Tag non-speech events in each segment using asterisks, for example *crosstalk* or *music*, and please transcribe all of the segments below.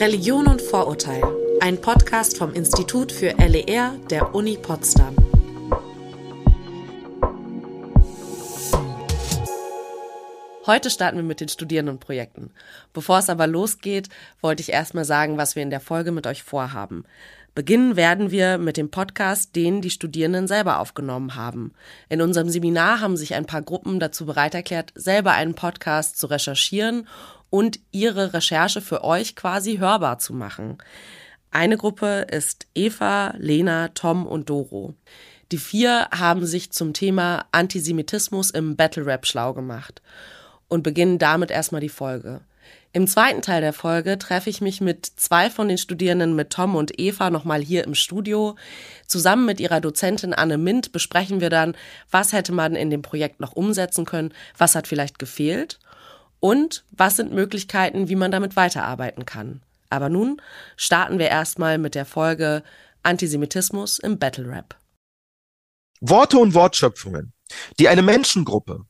Religion und Vorurteil, ein Podcast vom Institut für LER der Uni Potsdam. Heute starten wir mit den Studierendenprojekten. Bevor es aber losgeht, wollte ich erstmal sagen, was wir in der Folge mit euch vorhaben. Beginnen werden wir mit dem Podcast, den die Studierenden selber aufgenommen haben. In unserem Seminar haben sich ein paar Gruppen dazu bereit erklärt, selber einen Podcast zu recherchieren und ihre Recherche für euch quasi hörbar zu machen. Eine Gruppe ist Eva, Lena, Tom und Doro. Die vier haben sich zum Thema Antisemitismus im Battle Rap schlau gemacht und beginnen damit erstmal die Folge. Im zweiten Teil der Folge treffe ich mich mit zwei von den Studierenden, mit Tom und Eva, nochmal hier im Studio. Zusammen mit ihrer Dozentin Anne Mint besprechen wir dann, was hätte man in dem Projekt noch umsetzen können, was hat vielleicht gefehlt und was sind Möglichkeiten, wie man damit weiterarbeiten kann. Aber nun starten wir erstmal mit der Folge Antisemitismus im Battle Rap. Worte und Wortschöpfungen, die eine Menschengruppe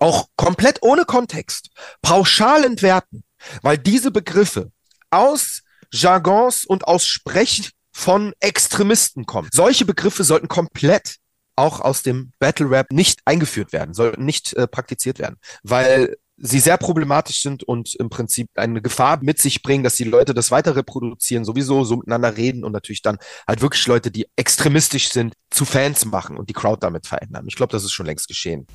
auch komplett ohne Kontext pauschal entwerten, weil diese Begriffe aus Jargons und aus Sprech von Extremisten kommen. Solche Begriffe sollten komplett auch aus dem Battle Rap nicht eingeführt werden, sollten nicht äh, praktiziert werden, weil sie sehr problematisch sind und im Prinzip eine Gefahr mit sich bringen, dass die Leute das weiter reproduzieren, sowieso so miteinander reden und natürlich dann halt wirklich Leute, die extremistisch sind, zu Fans machen und die Crowd damit verändern. Ich glaube, das ist schon längst geschehen.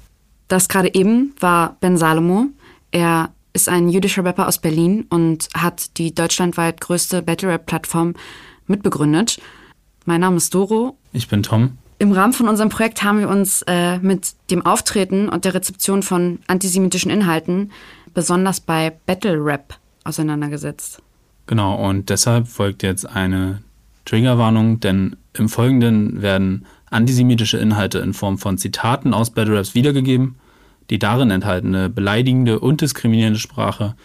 Das gerade eben war Ben Salomo. Er ist ein jüdischer Rapper aus Berlin und hat die deutschlandweit größte Battle Rap Plattform mitbegründet. Mein Name ist Doro. Ich bin Tom. Im Rahmen von unserem Projekt haben wir uns äh, mit dem Auftreten und der Rezeption von antisemitischen Inhalten besonders bei Battle Rap auseinandergesetzt. Genau, und deshalb folgt jetzt eine Triggerwarnung, denn im Folgenden werden antisemitische Inhalte in Form von Zitaten aus Battle Raps wiedergegeben. Die darin enthaltene beleidigende und diskriminierende Sprache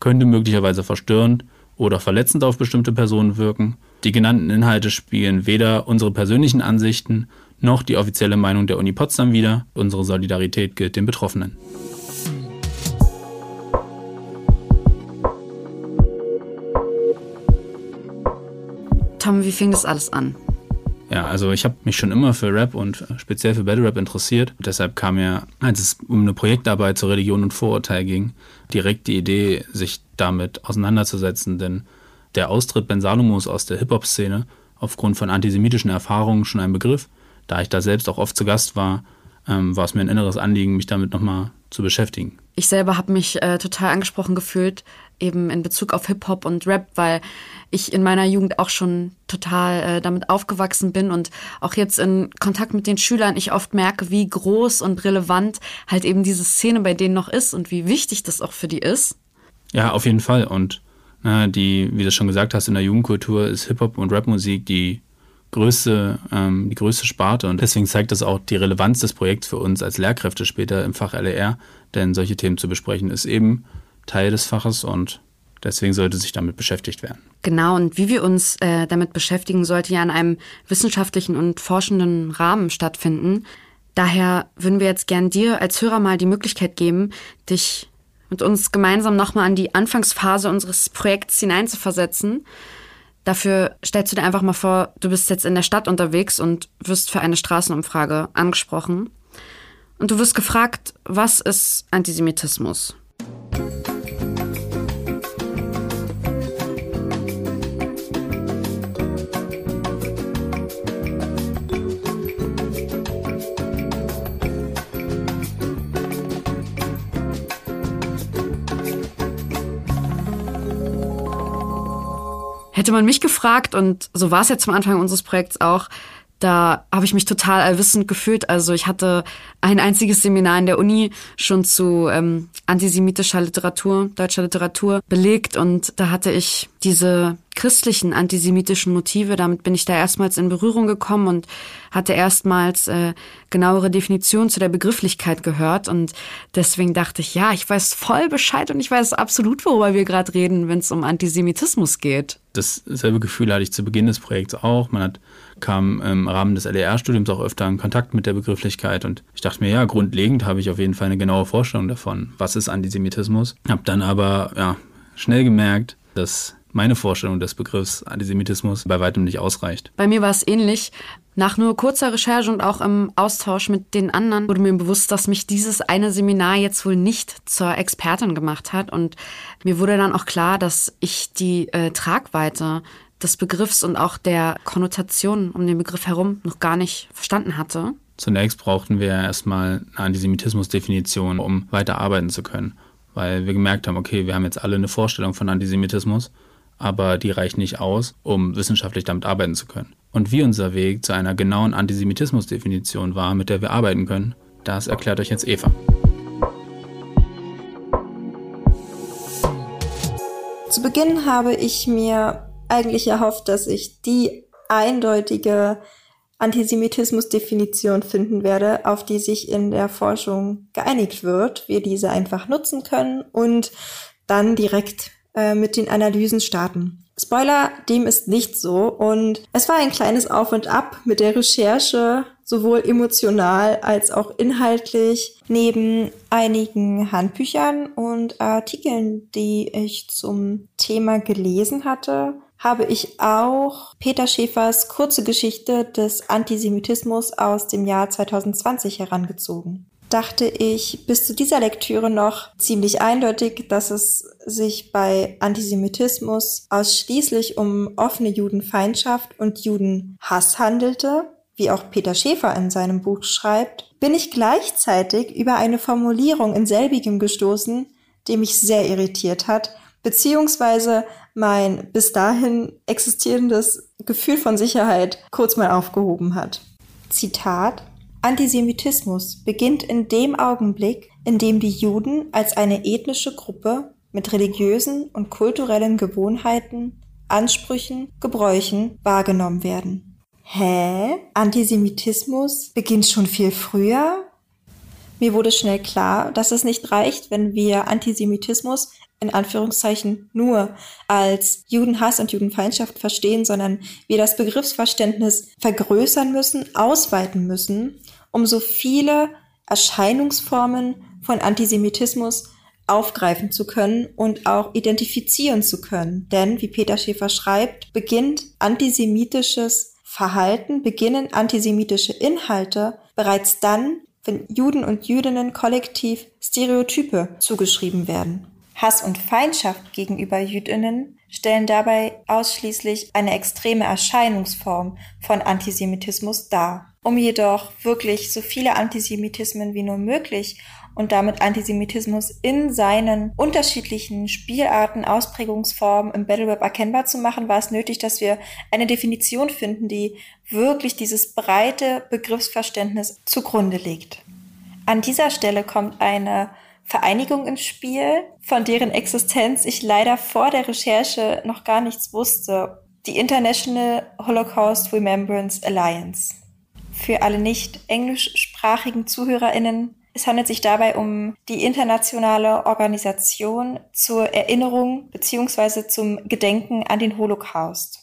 könnte möglicherweise verstörend oder verletzend auf bestimmte Personen wirken. Die genannten Inhalte spiegeln weder unsere persönlichen Ansichten noch die offizielle Meinung der Uni Potsdam wider. Unsere Solidarität gilt den Betroffenen. Tom, wie fing das alles an? Ja, also ich habe mich schon immer für Rap und speziell für Battle Rap interessiert. deshalb kam mir, als es um eine Projektarbeit zur Religion und Vorurteil ging, direkt die Idee, sich damit auseinanderzusetzen. Denn der Austritt Ben Salomos aus der Hip-Hop-Szene aufgrund von antisemitischen Erfahrungen schon ein Begriff. Da ich da selbst auch oft zu Gast war, ähm, war es mir ein inneres Anliegen, mich damit nochmal zu beschäftigen. Ich selber habe mich äh, total angesprochen gefühlt, eben in Bezug auf Hip-Hop und Rap, weil ich in meiner Jugend auch schon total äh, damit aufgewachsen bin und auch jetzt in Kontakt mit den Schülern ich oft merke, wie groß und relevant halt eben diese Szene bei denen noch ist und wie wichtig das auch für die ist. Ja, auf jeden Fall. Und die, wie du schon gesagt hast, in der Jugendkultur ist Hip-Hop und Rapmusik die größte, ähm, die größte Sparte und deswegen zeigt das auch die Relevanz des Projekts für uns als Lehrkräfte später im Fach LER, denn solche Themen zu besprechen ist eben Teil des Faches und deswegen sollte sich damit beschäftigt werden. Genau, und wie wir uns äh, damit beschäftigen, sollte ja in einem wissenschaftlichen und forschenden Rahmen stattfinden. Daher würden wir jetzt gern dir als Hörer mal die Möglichkeit geben, dich mit uns gemeinsam nochmal an die Anfangsphase unseres Projekts hineinzuversetzen. Dafür stellst du dir einfach mal vor, du bist jetzt in der Stadt unterwegs und wirst für eine Straßenumfrage angesprochen. Und du wirst gefragt, was ist Antisemitismus? Hätte man mich gefragt, und so war es jetzt zum Anfang unseres Projekts auch, da habe ich mich total allwissend gefühlt. Also ich hatte ein einziges Seminar in der Uni schon zu ähm, antisemitischer Literatur, deutscher Literatur belegt und da hatte ich diese christlichen antisemitischen Motive, damit bin ich da erstmals in Berührung gekommen und hatte erstmals äh, genauere Definitionen zu der Begrifflichkeit gehört und deswegen dachte ich, ja, ich weiß voll Bescheid und ich weiß absolut, worüber wir gerade reden, wenn es um Antisemitismus geht. Dasselbe Gefühl hatte ich zu Beginn des Projekts auch. Man hat, kam im Rahmen des LER-Studiums auch öfter in Kontakt mit der Begrifflichkeit und ich dachte mir, ja, grundlegend habe ich auf jeden Fall eine genaue Vorstellung davon, was ist Antisemitismus. Habe dann aber ja, schnell gemerkt, dass meine Vorstellung des Begriffs Antisemitismus bei weitem nicht ausreicht. Bei mir war es ähnlich. Nach nur kurzer Recherche und auch im Austausch mit den anderen wurde mir bewusst, dass mich dieses eine Seminar jetzt wohl nicht zur Expertin gemacht hat. Und mir wurde dann auch klar, dass ich die äh, Tragweite des Begriffs und auch der Konnotation um den Begriff herum noch gar nicht verstanden hatte. Zunächst brauchten wir erstmal eine Antisemitismus-Definition, um weiter arbeiten zu können, weil wir gemerkt haben, okay, wir haben jetzt alle eine Vorstellung von Antisemitismus, aber die reicht nicht aus, um wissenschaftlich damit arbeiten zu können. Und wie unser Weg zu einer genauen Antisemitismus-Definition war, mit der wir arbeiten können, das erklärt euch jetzt Eva. Zu Beginn habe ich mir eigentlich erhofft, dass ich die eindeutige Antisemitismus-Definition finden werde, auf die sich in der Forschung geeinigt wird, wir diese einfach nutzen können und dann direkt äh, mit den Analysen starten. Spoiler, dem ist nicht so und es war ein kleines Auf und Ab mit der Recherche, sowohl emotional als auch inhaltlich, neben einigen Handbüchern und Artikeln, die ich zum Thema gelesen hatte, habe ich auch Peter Schäfers kurze Geschichte des Antisemitismus aus dem Jahr 2020 herangezogen. Dachte ich bis zu dieser Lektüre noch ziemlich eindeutig, dass es sich bei Antisemitismus ausschließlich um offene Judenfeindschaft und Judenhass handelte, wie auch Peter Schäfer in seinem Buch schreibt, bin ich gleichzeitig über eine Formulierung in selbigem gestoßen, die mich sehr irritiert hat, beziehungsweise mein bis dahin existierendes Gefühl von Sicherheit kurz mal aufgehoben hat. Zitat Antisemitismus beginnt in dem Augenblick, in dem die Juden als eine ethnische Gruppe mit religiösen und kulturellen Gewohnheiten, Ansprüchen, Gebräuchen wahrgenommen werden. Hä? Antisemitismus beginnt schon viel früher? Mir wurde schnell klar, dass es nicht reicht, wenn wir Antisemitismus in Anführungszeichen nur als Judenhass und Judenfeindschaft verstehen, sondern wir das Begriffsverständnis vergrößern müssen, ausweiten müssen, um so viele Erscheinungsformen von Antisemitismus aufgreifen zu können und auch identifizieren zu können. Denn, wie Peter Schäfer schreibt, beginnt antisemitisches Verhalten, beginnen antisemitische Inhalte bereits dann, wenn Juden und Jüdinnen kollektiv Stereotype zugeschrieben werden. Hass und Feindschaft gegenüber Jüdinnen stellen dabei ausschließlich eine extreme Erscheinungsform von Antisemitismus dar. Um jedoch wirklich so viele Antisemitismen wie nur möglich und damit Antisemitismus in seinen unterschiedlichen Spielarten, Ausprägungsformen im Battle Web erkennbar zu machen, war es nötig, dass wir eine Definition finden, die wirklich dieses breite Begriffsverständnis zugrunde legt. An dieser Stelle kommt eine Vereinigung ins Spiel, von deren Existenz ich leider vor der Recherche noch gar nichts wusste. Die International Holocaust Remembrance Alliance. Für alle nicht englischsprachigen ZuhörerInnen, es handelt sich dabei um die internationale Organisation zur Erinnerung bzw. zum Gedenken an den Holocaust.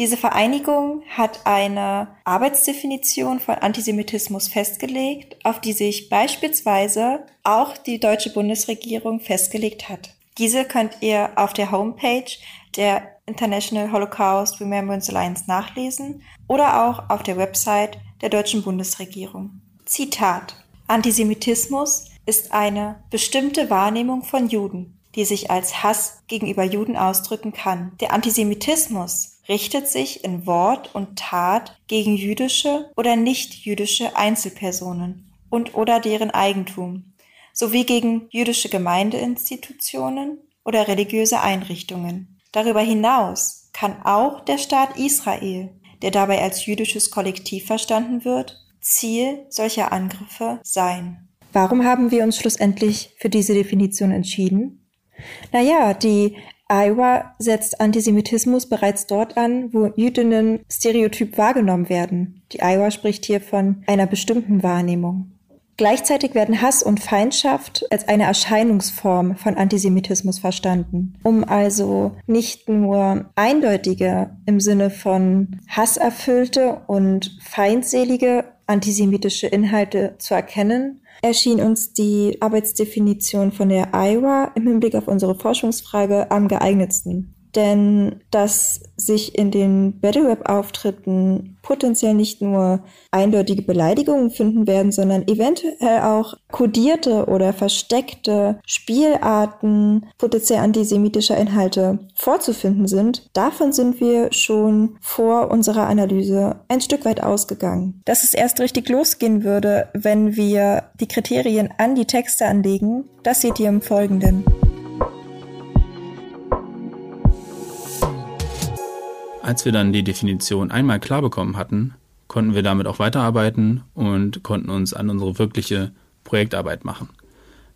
Diese Vereinigung hat eine Arbeitsdefinition von Antisemitismus festgelegt, auf die sich beispielsweise auch die deutsche Bundesregierung festgelegt hat. Diese könnt ihr auf der Homepage der International Holocaust Remembrance Alliance nachlesen oder auch auf der Website der deutschen Bundesregierung. Zitat. Antisemitismus ist eine bestimmte Wahrnehmung von Juden, die sich als Hass gegenüber Juden ausdrücken kann. Der Antisemitismus richtet sich in Wort und Tat gegen jüdische oder nicht-jüdische Einzelpersonen und oder deren Eigentum, sowie gegen jüdische Gemeindeinstitutionen oder religiöse Einrichtungen. Darüber hinaus kann auch der Staat Israel, der dabei als jüdisches Kollektiv verstanden wird, Ziel solcher Angriffe sein. Warum haben wir uns schlussendlich für diese Definition entschieden? Naja, die Iowa setzt Antisemitismus bereits dort an, wo Jüdinnen stereotyp wahrgenommen werden. Die Iowa spricht hier von einer bestimmten Wahrnehmung. Gleichzeitig werden Hass und Feindschaft als eine Erscheinungsform von Antisemitismus verstanden, um also nicht nur eindeutige im Sinne von hasserfüllte und feindselige antisemitische Inhalte zu erkennen, erschien uns die Arbeitsdefinition von der Iowa im Hinblick auf unsere Forschungsfrage am geeignetsten. Denn dass sich in den Battle Rap Auftritten potenziell nicht nur eindeutige Beleidigungen finden werden, sondern eventuell auch kodierte oder versteckte Spielarten potenziell antisemitischer Inhalte vorzufinden sind, davon sind wir schon vor unserer Analyse ein Stück weit ausgegangen. Dass es erst richtig losgehen würde, wenn wir die Kriterien an die Texte anlegen, das seht ihr im Folgenden. Als wir dann die Definition einmal klar bekommen hatten, konnten wir damit auch weiterarbeiten und konnten uns an unsere wirkliche Projektarbeit machen.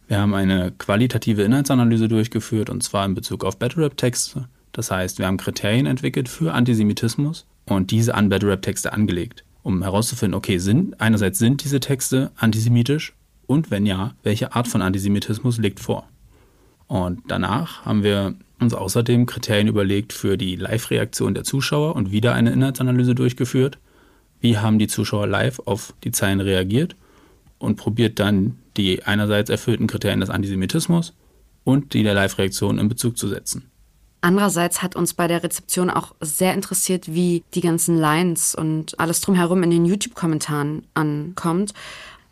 Wir haben eine qualitative Inhaltsanalyse durchgeführt und zwar in Bezug auf Battle Rap Texte. Das heißt, wir haben Kriterien entwickelt für Antisemitismus und diese an Battle Rap Texte angelegt, um herauszufinden, okay, sind einerseits sind diese Texte antisemitisch und wenn ja, welche Art von Antisemitismus liegt vor? Und danach haben wir uns außerdem Kriterien überlegt für die Live-Reaktion der Zuschauer und wieder eine Inhaltsanalyse durchgeführt. Wie haben die Zuschauer live auf die Zeilen reagiert und probiert dann die einerseits erfüllten Kriterien des Antisemitismus und die der Live-Reaktion in Bezug zu setzen. Andererseits hat uns bei der Rezeption auch sehr interessiert, wie die ganzen Lines und alles drumherum in den YouTube-Kommentaren ankommt.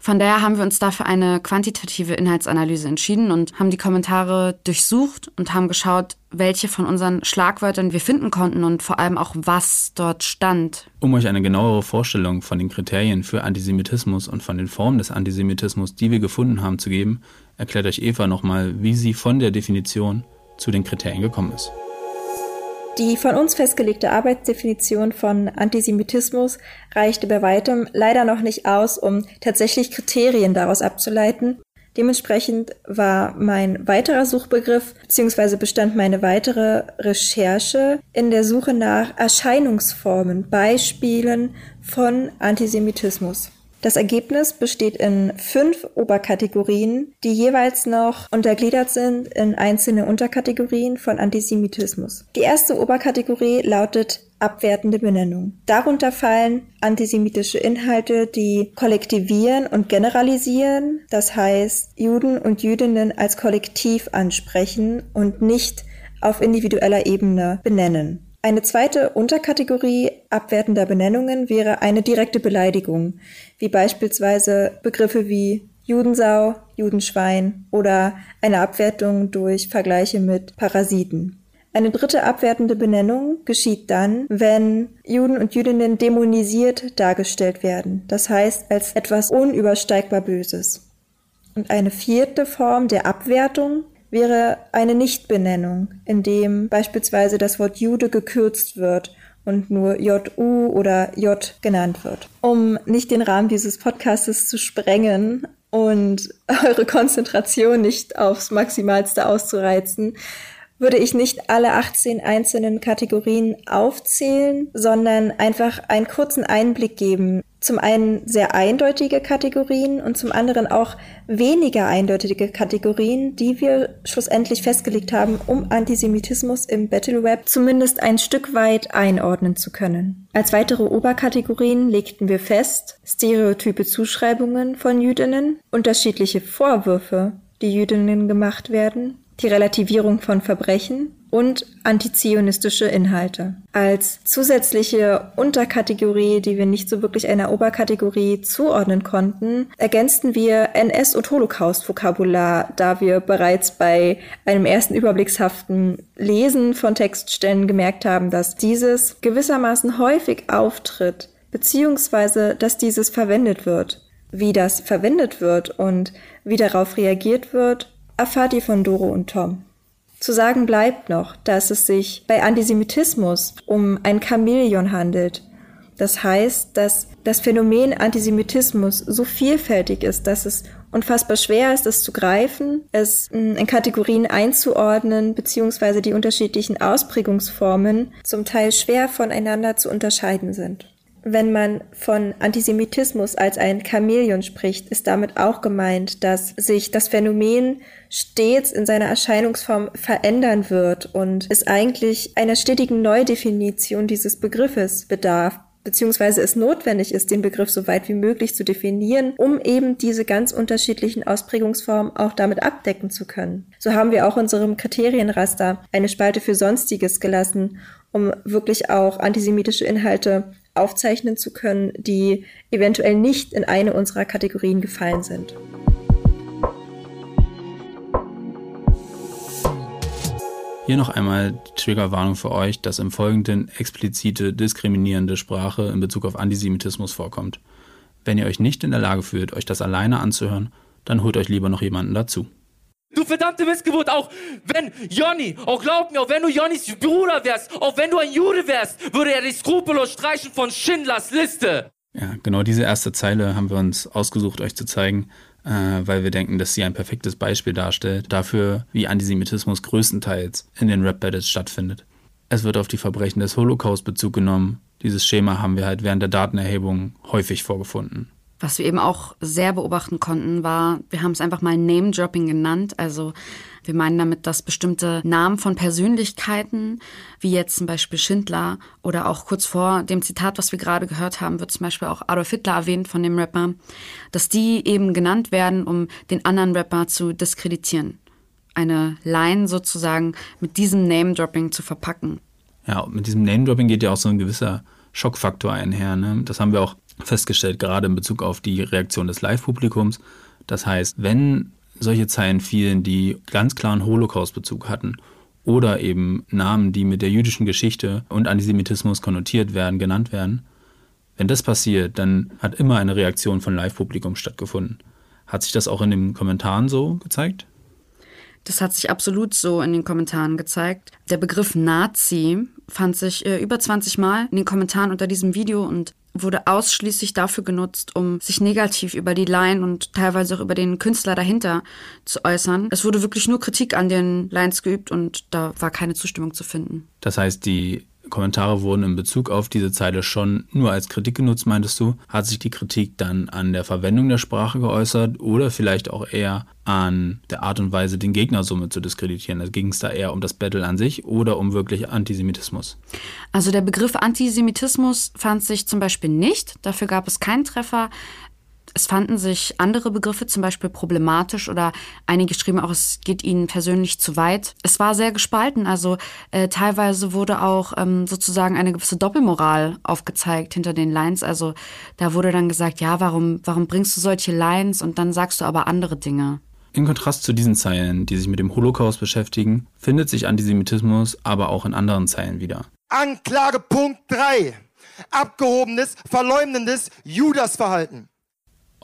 Von daher haben wir uns dafür eine quantitative Inhaltsanalyse entschieden und haben die Kommentare durchsucht und haben geschaut, welche von unseren Schlagwörtern wir finden konnten und vor allem auch, was dort stand. Um euch eine genauere Vorstellung von den Kriterien für Antisemitismus und von den Formen des Antisemitismus, die wir gefunden haben, zu geben, erklärt euch Eva nochmal, wie sie von der Definition zu den Kriterien gekommen ist. Die von uns festgelegte Arbeitsdefinition von Antisemitismus reichte bei weitem leider noch nicht aus, um tatsächlich Kriterien daraus abzuleiten. Dementsprechend war mein weiterer Suchbegriff bzw. bestand meine weitere Recherche in der Suche nach Erscheinungsformen, Beispielen von Antisemitismus. Das Ergebnis besteht in fünf Oberkategorien, die jeweils noch untergliedert sind in einzelne Unterkategorien von Antisemitismus. Die erste Oberkategorie lautet abwertende Benennung. Darunter fallen antisemitische Inhalte, die kollektivieren und generalisieren, das heißt Juden und Jüdinnen als Kollektiv ansprechen und nicht auf individueller Ebene benennen. Eine zweite Unterkategorie abwertender Benennungen wäre eine direkte Beleidigung, wie beispielsweise Begriffe wie Judensau, Judenschwein oder eine Abwertung durch Vergleiche mit Parasiten. Eine dritte abwertende Benennung geschieht dann, wenn Juden und Jüdinnen dämonisiert dargestellt werden, das heißt als etwas unübersteigbar Böses. Und eine vierte Form der Abwertung wäre eine Nichtbenennung, in dem beispielsweise das Wort Jude gekürzt wird und nur JU oder J genannt wird. Um nicht den Rahmen dieses Podcastes zu sprengen und *laughs* eure Konzentration nicht aufs Maximalste auszureizen, würde ich nicht alle 18 einzelnen Kategorien aufzählen, sondern einfach einen kurzen Einblick geben. Zum einen sehr eindeutige Kategorien und zum anderen auch weniger eindeutige Kategorien, die wir schlussendlich festgelegt haben, um Antisemitismus im Battle Web zumindest ein Stück weit einordnen zu können. Als weitere Oberkategorien legten wir fest, stereotype Zuschreibungen von Jüdinnen, unterschiedliche Vorwürfe, die Jüdinnen gemacht werden, die Relativierung von Verbrechen und antizionistische Inhalte. Als zusätzliche Unterkategorie, die wir nicht so wirklich einer Oberkategorie zuordnen konnten, ergänzten wir NS- und Holocaust-Vokabular, da wir bereits bei einem ersten überblickshaften Lesen von Textstellen gemerkt haben, dass dieses gewissermaßen häufig auftritt, beziehungsweise dass dieses verwendet wird. Wie das verwendet wird und wie darauf reagiert wird, erfahrt ihr von Doro und Tom. Zu sagen bleibt noch, dass es sich bei Antisemitismus um ein Chamäleon handelt. Das heißt, dass das Phänomen Antisemitismus so vielfältig ist, dass es unfassbar schwer ist, es zu greifen, es hm, in Kategorien einzuordnen, beziehungsweise die unterschiedlichen Ausprägungsformen zum Teil schwer voneinander zu unterscheiden sind. Wenn man von Antisemitismus als ein Chamäleon spricht, ist damit auch gemeint, dass sich das Phänomen stets in seiner Erscheinungsform verändern wird und es eigentlich einer stetigen Neudefinition dieses Begriffes bedarf, beziehungsweise es notwendig ist, den Begriff so weit wie möglich zu definieren, um eben diese ganz unterschiedlichen Ausprägungsformen auch damit abdecken zu können. So haben wir auch unserem Kriterienraster eine Spalte für Sonstiges gelassen, um wirklich auch antisemitische Inhalte aufzeichnen zu können, die eventuell nicht in eine unserer Kategorien gefallen sind. Hier noch einmal die Triggerwarnung für euch, dass im Folgenden explizite diskriminierende Sprache in Bezug auf Antisemitismus vorkommt. Wenn ihr euch nicht in der Lage fühlt, euch das alleine anzuhören, dann holt euch lieber noch jemanden dazu. Verdammte Missgeburt, auch wenn Jonny, auch glaub mir, auch wenn du Jonnys Bruder wärst, auch wenn du ein Jude wärst, würde er dich skrupellos streichen von Schindlers Liste. Ja, genau diese erste Zeile haben wir uns ausgesucht, euch zu zeigen, äh, weil wir denken, dass sie ein perfektes Beispiel darstellt dafür, wie Antisemitismus größtenteils in den Rap-Battles stattfindet. Es wird auf die Verbrechen des Holocaust Bezug genommen. Dieses Schema haben wir halt während der Datenerhebung häufig vorgefunden. Was wir eben auch sehr beobachten konnten, war, wir haben es einfach mal Name-Dropping genannt. Also wir meinen damit, dass bestimmte Namen von Persönlichkeiten, wie jetzt zum Beispiel Schindler oder auch kurz vor dem Zitat, was wir gerade gehört haben, wird zum Beispiel auch Adolf Hitler erwähnt von dem Rapper, dass die eben genannt werden, um den anderen Rapper zu diskreditieren. Eine Line sozusagen mit diesem Name-Dropping zu verpacken. Ja, mit diesem Name-Dropping geht ja auch so ein gewisser Schockfaktor einher. Ne? Das haben wir auch festgestellt, gerade in Bezug auf die Reaktion des Live-Publikums. Das heißt, wenn solche Zeilen fielen, die ganz klaren Holocaust-Bezug hatten oder eben Namen, die mit der jüdischen Geschichte und Antisemitismus konnotiert werden, genannt werden, wenn das passiert, dann hat immer eine Reaktion von Live-Publikum stattgefunden. Hat sich das auch in den Kommentaren so gezeigt? Das hat sich absolut so in den Kommentaren gezeigt. Der Begriff Nazi fand sich äh, über 20 Mal in den Kommentaren unter diesem Video und wurde ausschließlich dafür genutzt, um sich negativ über die Line und teilweise auch über den Künstler dahinter zu äußern. Es wurde wirklich nur Kritik an den Lines geübt und da war keine Zustimmung zu finden. Das heißt, die Kommentare wurden in Bezug auf diese Zeile schon nur als Kritik genutzt, meintest du? Hat sich die Kritik dann an der Verwendung der Sprache geäußert oder vielleicht auch eher an der Art und Weise, den Gegner somit zu diskreditieren? Also ging es da eher um das Battle an sich oder um wirklich Antisemitismus? Also der Begriff Antisemitismus fand sich zum Beispiel nicht. Dafür gab es keinen Treffer. Es fanden sich andere Begriffe zum Beispiel problematisch oder einige schrieben auch, es geht ihnen persönlich zu weit. Es war sehr gespalten, also äh, teilweise wurde auch ähm, sozusagen eine gewisse Doppelmoral aufgezeigt hinter den Lines. Also da wurde dann gesagt, ja, warum, warum bringst du solche Lines und dann sagst du aber andere Dinge. In Kontrast zu diesen Zeilen, die sich mit dem Holocaust beschäftigen, findet sich Antisemitismus aber auch in anderen Zeilen wieder. Anklagepunkt 3. Abgehobenes, verleumdendes Judasverhalten.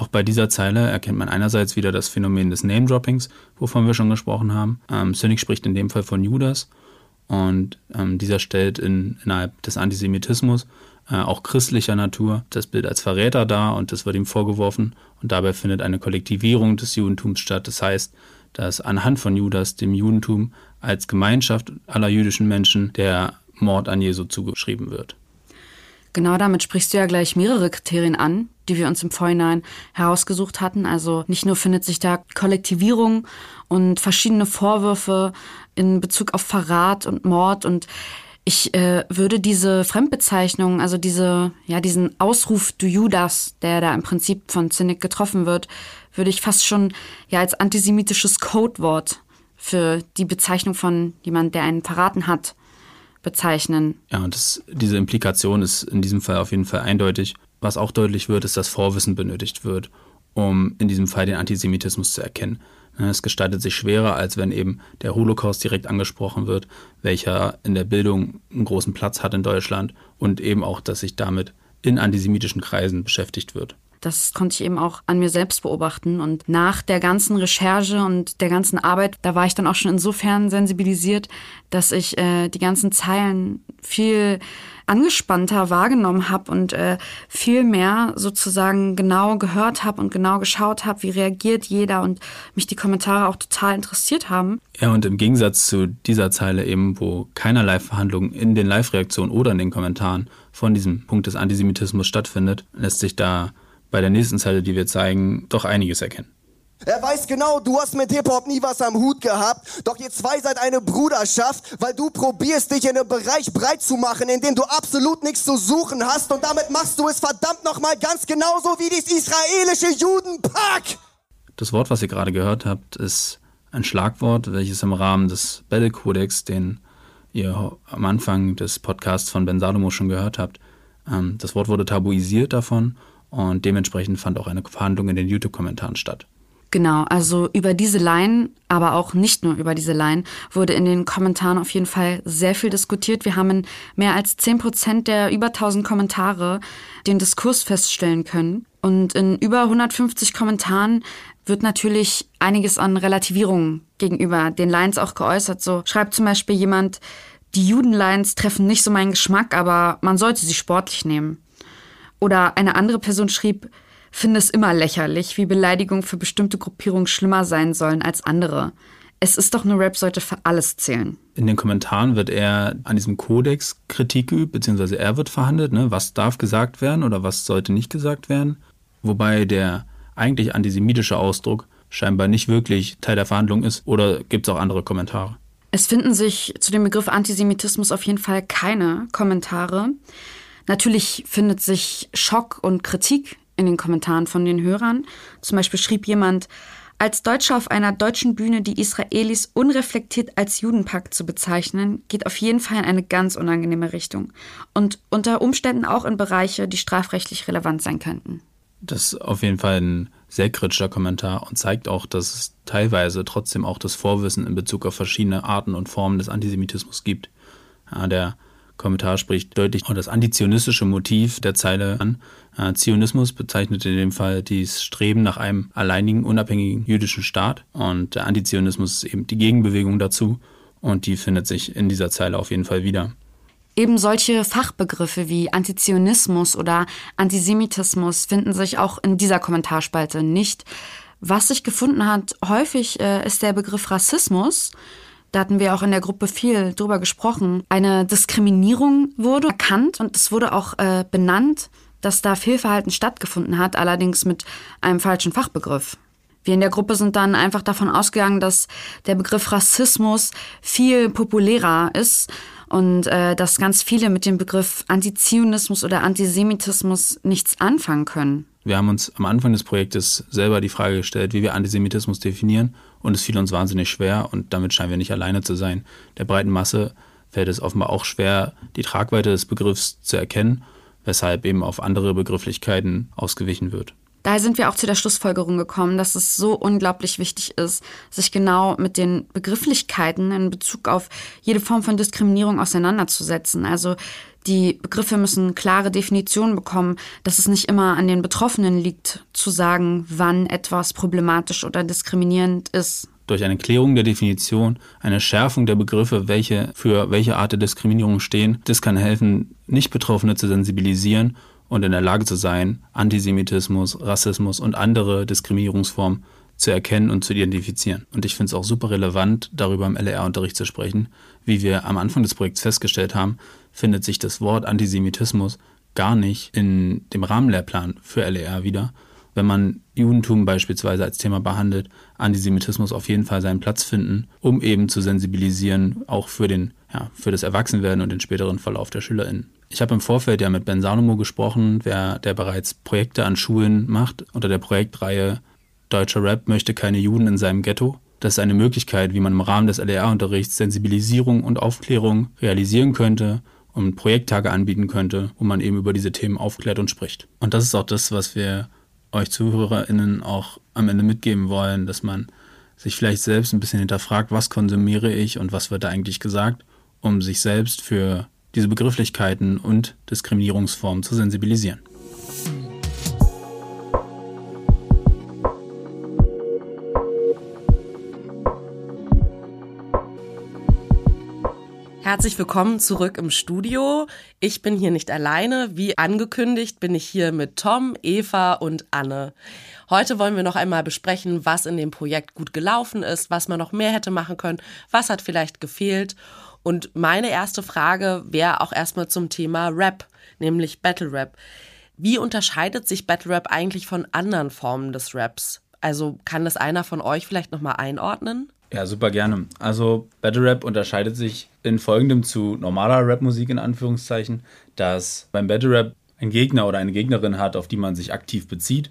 Auch bei dieser Zeile erkennt man einerseits wieder das Phänomen des Name-Droppings, wovon wir schon gesprochen haben. Ähm, Cynic spricht in dem Fall von Judas und ähm, dieser stellt in, innerhalb des Antisemitismus äh, auch christlicher Natur das Bild als Verräter dar und das wird ihm vorgeworfen und dabei findet eine Kollektivierung des Judentums statt. Das heißt, dass anhand von Judas dem Judentum als Gemeinschaft aller jüdischen Menschen der Mord an Jesu zugeschrieben wird. Genau damit sprichst du ja gleich mehrere Kriterien an, die wir uns im Vorhinein herausgesucht hatten. Also nicht nur findet sich da Kollektivierung und verschiedene Vorwürfe in Bezug auf Verrat und Mord und ich äh, würde diese Fremdbezeichnung, also diese, ja, diesen Ausruf du Judas, der da im Prinzip von Cynic getroffen wird, würde ich fast schon ja als antisemitisches Codewort für die Bezeichnung von jemand, der einen verraten hat, bezeichnen. Ja, und das, diese Implikation ist in diesem Fall auf jeden Fall eindeutig. Was auch deutlich wird, ist, dass Vorwissen benötigt wird, um in diesem Fall den Antisemitismus zu erkennen. Ne, es gestaltet sich schwerer, als wenn eben der Holocaust direkt angesprochen wird, welcher in der Bildung einen großen Platz hat in Deutschland und eben auch, dass sich damit in antisemitischen Kreisen beschäftigt wird. Das konnte ich eben auch an mir selbst beobachten. Und nach der ganzen Recherche und der ganzen Arbeit, da war ich dann auch schon insofern sensibilisiert, dass ich äh, die ganzen Zeilen viel angespannter wahrgenommen habe und äh, viel mehr sozusagen genau gehört habe und genau geschaut habe, wie reagiert jeder und mich die Kommentare auch total interessiert haben. Ja, und im Gegensatz zu dieser Zeile eben, wo keinerlei Verhandlung in den Live-Reaktionen oder in den Kommentaren von diesem Punkt des Antisemitismus stattfindet, lässt sich da bei der nächsten Zeile, die wir zeigen, doch einiges erkennen. Er weiß genau, du hast mit Hip-Hop nie was am Hut gehabt, doch ihr zwei seid eine Bruderschaft, weil du probierst, dich in einem Bereich breit zu machen, in dem du absolut nichts zu suchen hast und damit machst du es verdammt nochmal ganz genauso wie dieses israelische Judenpack! Das Wort, was ihr gerade gehört habt, ist ein Schlagwort, welches im Rahmen des Battle-Kodex, den ihr am Anfang des Podcasts von Ben Salomo schon gehört habt, ähm, das Wort wurde tabuisiert davon und dementsprechend fand auch eine Verhandlung in den YouTube-Kommentaren statt. Genau, also über diese Line, aber auch nicht nur über diese Line, wurde in den Kommentaren auf jeden Fall sehr viel diskutiert. Wir haben in mehr als 10 Prozent der über 1000 Kommentare den Diskurs feststellen können. Und in über 150 Kommentaren wird natürlich einiges an Relativierung gegenüber den Lines auch geäußert. So schreibt zum Beispiel jemand, die Judenlines treffen nicht so meinen Geschmack, aber man sollte sie sportlich nehmen. Oder eine andere Person schrieb, finde es immer lächerlich, wie Beleidigungen für bestimmte Gruppierungen schlimmer sein sollen als andere. Es ist doch nur Rap sollte für alles zählen. In den Kommentaren wird er an diesem Kodex Kritik geübt, beziehungsweise er wird verhandelt, ne? was darf gesagt werden oder was sollte nicht gesagt werden. Wobei der eigentlich antisemitische Ausdruck scheinbar nicht wirklich Teil der Verhandlung ist oder gibt es auch andere Kommentare? Es finden sich zu dem Begriff Antisemitismus auf jeden Fall keine Kommentare. Natürlich findet sich Schock und Kritik in den Kommentaren von den Hörern. Zum Beispiel schrieb jemand, als Deutscher auf einer deutschen Bühne die Israelis unreflektiert als Judenpakt zu bezeichnen, geht auf jeden Fall in eine ganz unangenehme Richtung und unter Umständen auch in Bereiche, die strafrechtlich relevant sein könnten. Das ist auf jeden Fall ein sehr kritischer Kommentar und zeigt auch, dass es teilweise trotzdem auch das Vorwissen in Bezug auf verschiedene Arten und Formen des Antisemitismus gibt. Ja, der Kommentar spricht deutlich auch das antizionistische Motiv der Zeile an. Äh, Zionismus bezeichnet in dem Fall das Streben nach einem alleinigen, unabhängigen jüdischen Staat. Und der Antizionismus ist eben die Gegenbewegung dazu. Und die findet sich in dieser Zeile auf jeden Fall wieder. Eben solche Fachbegriffe wie Antizionismus oder Antisemitismus finden sich auch in dieser Kommentarspalte nicht. Was sich gefunden hat, häufig äh, ist der Begriff Rassismus. Da hatten wir auch in der Gruppe viel drüber gesprochen. Eine Diskriminierung wurde erkannt und es wurde auch äh, benannt, dass da Fehlverhalten stattgefunden hat, allerdings mit einem falschen Fachbegriff. Wir in der Gruppe sind dann einfach davon ausgegangen, dass der Begriff Rassismus viel populärer ist und äh, dass ganz viele mit dem Begriff Antizionismus oder Antisemitismus nichts anfangen können. Wir haben uns am Anfang des Projektes selber die Frage gestellt, wie wir Antisemitismus definieren und es fiel uns wahnsinnig schwer und damit scheinen wir nicht alleine zu sein. Der breiten Masse fällt es offenbar auch schwer, die Tragweite des Begriffs zu erkennen, weshalb eben auf andere Begrifflichkeiten ausgewichen wird. Daher sind wir auch zu der Schlussfolgerung gekommen, dass es so unglaublich wichtig ist, sich genau mit den Begrifflichkeiten in Bezug auf jede Form von Diskriminierung auseinanderzusetzen. Also die Begriffe müssen klare Definitionen bekommen, dass es nicht immer an den Betroffenen liegt, zu sagen, wann etwas problematisch oder diskriminierend ist. Durch eine Klärung der Definition, eine Schärfung der Begriffe, welche für welche Art der Diskriminierung stehen, das kann helfen, Nicht-Betroffene zu sensibilisieren und in der Lage zu sein, Antisemitismus, Rassismus und andere Diskriminierungsformen zu erkennen und zu identifizieren. Und ich finde es auch super relevant, darüber im LR-Unterricht zu sprechen. Wie wir am Anfang des Projekts festgestellt haben, findet sich das Wort Antisemitismus gar nicht in dem Rahmenlehrplan für LER wieder. Wenn man Judentum beispielsweise als Thema behandelt, Antisemitismus auf jeden Fall seinen Platz finden, um eben zu sensibilisieren, auch für, den, ja, für das Erwachsenwerden und den späteren Verlauf der SchülerInnen. Ich habe im Vorfeld ja mit Ben Salomo gesprochen, wer, der bereits Projekte an Schulen macht, unter der Projektreihe Deutscher Rap möchte keine Juden in seinem Ghetto. Das ist eine Möglichkeit, wie man im Rahmen des LER-Unterrichts Sensibilisierung und Aufklärung realisieren könnte und Projekttage anbieten könnte, wo man eben über diese Themen aufklärt und spricht. Und das ist auch das, was wir euch ZuhörerInnen auch am Ende mitgeben wollen, dass man sich vielleicht selbst ein bisschen hinterfragt, was konsumiere ich und was wird da eigentlich gesagt, um sich selbst für diese Begrifflichkeiten und Diskriminierungsformen zu sensibilisieren. Herzlich willkommen zurück im Studio. Ich bin hier nicht alleine. Wie angekündigt bin ich hier mit Tom, Eva und Anne. Heute wollen wir noch einmal besprechen, was in dem Projekt gut gelaufen ist, was man noch mehr hätte machen können, was hat vielleicht gefehlt. Und meine erste Frage wäre auch erstmal zum Thema Rap, nämlich Battle Rap. Wie unterscheidet sich Battle Rap eigentlich von anderen Formen des Raps? Also kann das einer von euch vielleicht nochmal einordnen? Ja, super gerne. Also Battle Rap unterscheidet sich in folgendem zu normaler Rapmusik in Anführungszeichen, dass beim Battle Rap ein Gegner oder eine Gegnerin hat, auf die man sich aktiv bezieht,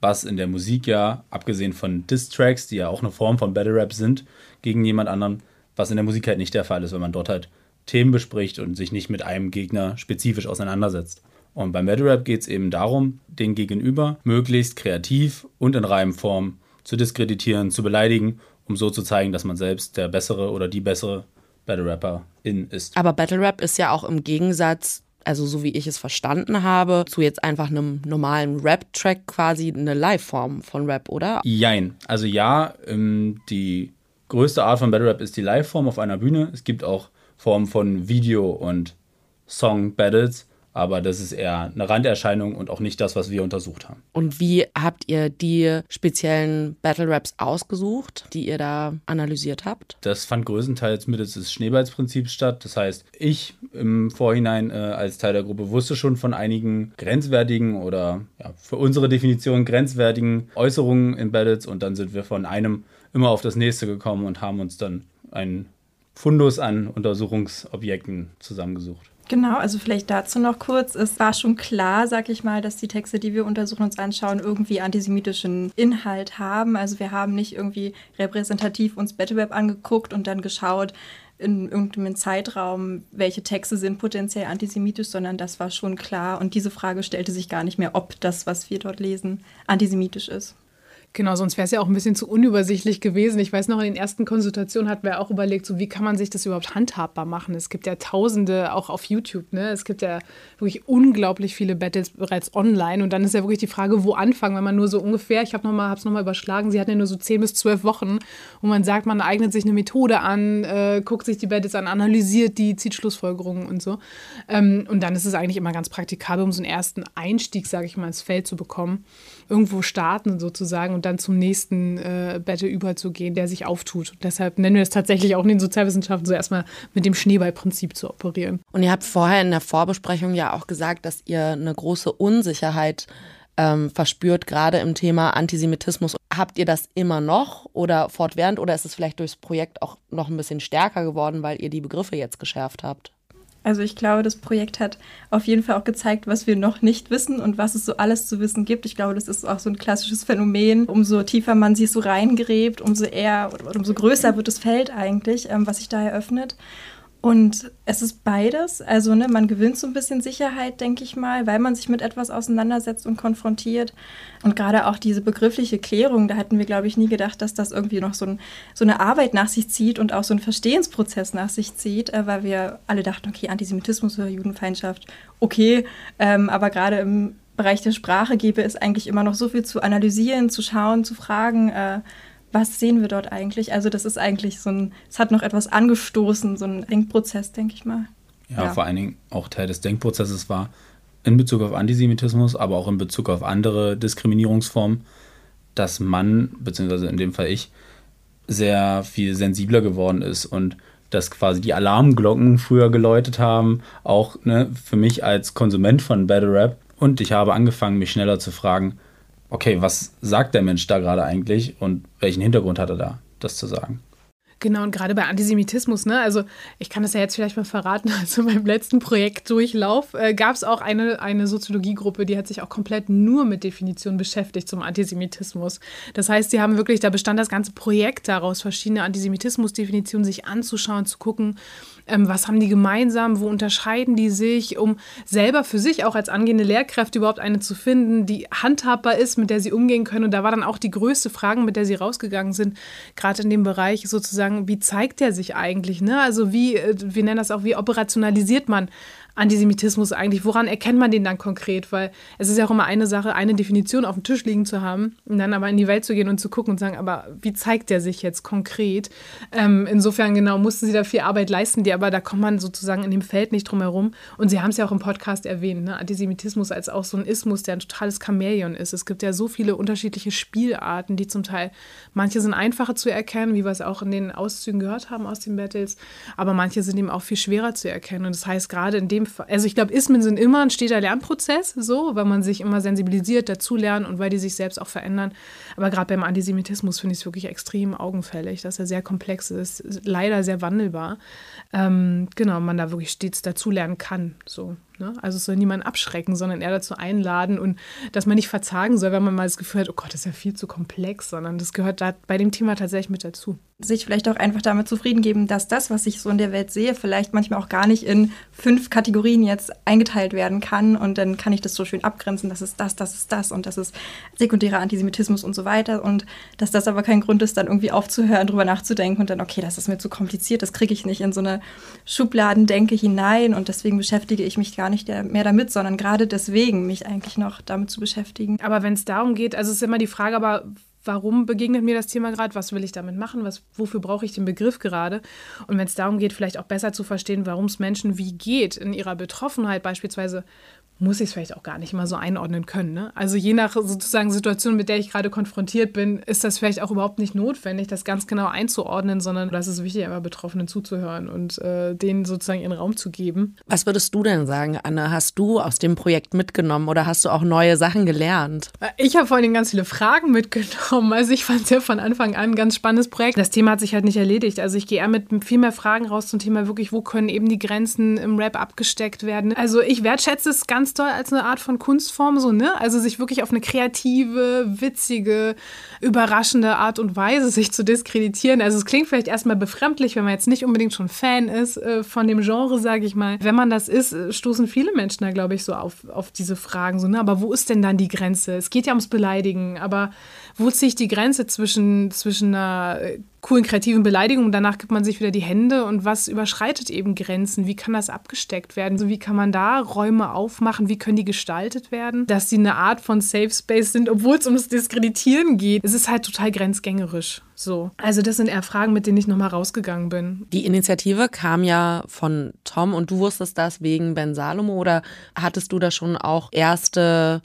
was in der Musik ja, abgesehen von Diss-Tracks, die ja auch eine Form von Battle Rap sind, gegen jemand anderen, was in der Musik halt nicht der Fall ist, wenn man dort halt Themen bespricht und sich nicht mit einem Gegner spezifisch auseinandersetzt. Und beim Battle Rap geht es eben darum, den Gegenüber möglichst kreativ und in Reimform zu diskreditieren, zu beleidigen, um so zu zeigen, dass man selbst der bessere oder die bessere Battle Rapperin ist. Aber Battle Rap ist ja auch im Gegensatz also so wie ich es verstanden habe, zu jetzt einfach einem normalen Rap-Track quasi eine Live-Form von Rap, oder? Jein. Also ja, ähm, die größte Art von Battle Rap ist die Live-Form auf einer Bühne. Es gibt auch Formen von Video- und Song-Battles aber das ist eher eine Randerscheinung und auch nicht das, was wir untersucht haben. Und wie habt ihr die speziellen Battle Raps ausgesucht, die ihr da analysiert habt? Das fand größtenteils mittels des Schneeballsprinzips statt. Das heißt, ich im Vorhinein äh, als Teil der Gruppe wusste schon von einigen grenzwertigen oder ja, für unsere Definition grenzwertigen Äußerungen in Battles und dann sind wir von einem immer auf das nächste gekommen und haben uns dann einen Fundus an Untersuchungsobjekten zusammengesucht. Genau, also vielleicht dazu noch kurz. Es war schon klar, sag ich mal, dass die Texte, die wir untersuchen, uns anschauen, irgendwie antisemitischen Inhalt haben. Also wir haben nicht irgendwie repräsentativ uns Battleweb angeguckt und dann geschaut, in irgendeinem Zeitraum, welche Texte sind potenziell antisemitisch, sondern das war schon klar. Und diese Frage stellte sich gar nicht mehr, ob das, was wir dort lesen, antisemitisch ist. Genau, sonst wäre es ja auch ein bisschen zu unübersichtlich gewesen. Ich weiß noch, in den ersten Konsultationen hatten wir auch überlegt, so wie kann man sich das überhaupt handhabbar machen. Es gibt ja Tausende, auch auf YouTube, ne? Es gibt ja wirklich unglaublich viele Battles bereits online. Und dann ist ja wirklich die Frage, wo anfangen, wenn man nur so ungefähr, ich habe noch mal, es nochmal überschlagen, sie hatten ja nur so zehn bis zwölf Wochen, wo man sagt, man eignet sich eine Methode an, äh, guckt sich die Battles an, analysiert die, zieht Schlussfolgerungen und so. Ähm, und dann ist es eigentlich immer ganz praktikabel, um so einen ersten Einstieg, sage ich mal, ins Feld zu bekommen. Irgendwo starten sozusagen und dann zum nächsten äh, Battle überzugehen, der sich auftut. Und deshalb nennen wir es tatsächlich auch in den Sozialwissenschaften so erstmal mit dem Schneeballprinzip zu operieren. Und ihr habt vorher in der Vorbesprechung ja auch gesagt, dass ihr eine große Unsicherheit ähm, verspürt, gerade im Thema Antisemitismus. Habt ihr das immer noch oder fortwährend oder ist es vielleicht durchs Projekt auch noch ein bisschen stärker geworden, weil ihr die Begriffe jetzt geschärft habt? Also ich glaube, das Projekt hat auf jeden Fall auch gezeigt, was wir noch nicht wissen und was es so alles zu wissen gibt. Ich glaube, das ist auch so ein klassisches Phänomen. Umso tiefer man sich so reingräbt, umso eher oder umso größer wird das Feld eigentlich, ähm, was sich da eröffnet. Und es ist beides. Also ne, man gewinnt so ein bisschen Sicherheit, denke ich mal, weil man sich mit etwas auseinandersetzt und konfrontiert. Und gerade auch diese begriffliche Klärung, da hätten wir, glaube ich, nie gedacht, dass das irgendwie noch so, ein, so eine Arbeit nach sich zieht und auch so einen Verstehensprozess nach sich zieht, äh, weil wir alle dachten, okay, Antisemitismus oder Judenfeindschaft, okay, ähm, aber gerade im Bereich der Sprache gäbe es eigentlich immer noch so viel zu analysieren, zu schauen, zu fragen. Äh, was sehen wir dort eigentlich? Also das ist eigentlich so ein, es hat noch etwas angestoßen, so ein Denkprozess, denke ich mal. Ja, ja, vor allen Dingen auch Teil des Denkprozesses war in Bezug auf Antisemitismus, aber auch in Bezug auf andere Diskriminierungsformen, dass man, beziehungsweise in dem Fall ich, sehr viel sensibler geworden ist und dass quasi die Alarmglocken früher geläutet haben, auch ne, für mich als Konsument von Battle Rap. Und ich habe angefangen, mich schneller zu fragen, okay, was sagt der Mensch da gerade eigentlich und welchen Hintergrund hat er da, das zu sagen? Genau, und gerade bei Antisemitismus, ne, also ich kann das ja jetzt vielleicht mal verraten, *laughs* also beim letzten Projektdurchlauf äh, gab es auch eine, eine Soziologiegruppe, die hat sich auch komplett nur mit Definitionen beschäftigt zum Antisemitismus. Das heißt, sie haben wirklich, da bestand das ganze Projekt daraus, verschiedene Antisemitismusdefinitionen sich anzuschauen, zu gucken, ähm, was haben die gemeinsam, wo unterscheiden die sich, um selber für sich auch als angehende Lehrkräfte überhaupt eine zu finden, die handhabbar ist, mit der sie umgehen können. Und da war dann auch die größte Frage, mit der sie rausgegangen sind, gerade in dem Bereich sozusagen, wie zeigt der sich eigentlich? Ne? Also wie, äh, wir nennen das auch, wie operationalisiert man Antisemitismus eigentlich? Woran erkennt man den dann konkret? Weil es ist ja auch immer eine Sache, eine Definition auf dem Tisch liegen zu haben und dann aber in die Welt zu gehen und zu gucken und sagen, aber wie zeigt der sich jetzt konkret? Ähm, insofern genau mussten sie da viel Arbeit leisten, die aber da kommt man sozusagen in dem Feld nicht drum herum. Und sie haben es ja auch im Podcast erwähnt, ne? Antisemitismus als auch so ein Ismus, der ein totales Chamäleon ist. Es gibt ja so viele unterschiedliche Spielarten, die zum Teil, manche sind einfacher zu erkennen, wie wir es auch in den Auszügen gehört haben aus den Battles, aber manche sind eben auch viel schwerer zu erkennen. Und das heißt, gerade in dem Fall, also ich glaube, Ismen sind immer ein steter Lernprozess, so, weil man sich immer sensibilisiert, dazulernt und weil die sich selbst auch verändern. Aber gerade beim Antisemitismus finde ich es wirklich extrem augenfällig, dass er sehr komplex ist, leider sehr wandelbar. Ähm, genau, man da wirklich stets dazulernen kann, so. Ne? Also es soll niemand abschrecken, sondern eher dazu einladen und dass man nicht verzagen soll, wenn man mal das Gefühl hat, oh Gott, das ist ja viel zu komplex, sondern das gehört da bei dem Thema tatsächlich mit dazu sich vielleicht auch einfach damit zufrieden geben, dass das, was ich so in der Welt sehe, vielleicht manchmal auch gar nicht in fünf Kategorien jetzt eingeteilt werden kann. Und dann kann ich das so schön abgrenzen, das ist das, das ist das und das ist sekundärer Antisemitismus und so weiter. Und dass das aber kein Grund ist, dann irgendwie aufzuhören, drüber nachzudenken und dann, okay, das ist mir zu kompliziert, das kriege ich nicht in so eine Schubladendenke hinein und deswegen beschäftige ich mich gar nicht mehr damit, sondern gerade deswegen mich eigentlich noch damit zu beschäftigen. Aber wenn es darum geht, also es ist immer die Frage, aber warum begegnet mir das Thema gerade, was will ich damit machen, was, wofür brauche ich den Begriff gerade. Und wenn es darum geht, vielleicht auch besser zu verstehen, warum es Menschen wie geht in ihrer Betroffenheit beispielsweise, muss ich es vielleicht auch gar nicht mal so einordnen können. Ne? Also je nach sozusagen Situation, mit der ich gerade konfrontiert bin, ist das vielleicht auch überhaupt nicht notwendig, das ganz genau einzuordnen, sondern das ist wichtig, einfach Betroffenen zuzuhören und äh, denen sozusagen ihren Raum zu geben. Was würdest du denn sagen, Anna? Hast du aus dem Projekt mitgenommen oder hast du auch neue Sachen gelernt? Ich habe vor allem ganz viele Fragen *laughs* mitgenommen. Also ich fand es ja von Anfang an ein ganz spannendes Projekt. Das Thema hat sich halt nicht erledigt. Also ich gehe eher mit viel mehr Fragen raus zum Thema wirklich, wo können eben die Grenzen im Rap abgesteckt werden. Also ich wertschätze es ganz ganz doll als eine Art von Kunstform, so, ne? Also sich wirklich auf eine kreative, witzige, überraschende Art und Weise sich zu diskreditieren. Also es klingt vielleicht erstmal befremdlich, wenn man jetzt nicht unbedingt schon Fan ist äh, von dem Genre, sage ich mal. Wenn man das ist, äh, stoßen viele Menschen da, glaube ich, so auf, auf diese Fragen, so, ne? Aber wo ist denn dann die Grenze? Es geht ja ums Beleidigen, aber wo ziehe ich die Grenze zwischen, zwischen einer äh, coolen kreativen Beleidigung und danach gibt man sich wieder die Hände und was überschreitet eben Grenzen? Wie kann das abgesteckt werden? So, wie kann man da Räume aufmachen? Wie können die gestaltet werden? Dass sie eine Art von Safe Space sind, obwohl es ums Diskreditieren geht. Es ist halt total grenzgängerisch. So. Also das sind eher Fragen, mit denen ich nochmal rausgegangen bin. Die Initiative kam ja von Tom und du wusstest das wegen Ben Salomo oder hattest du da schon auch erste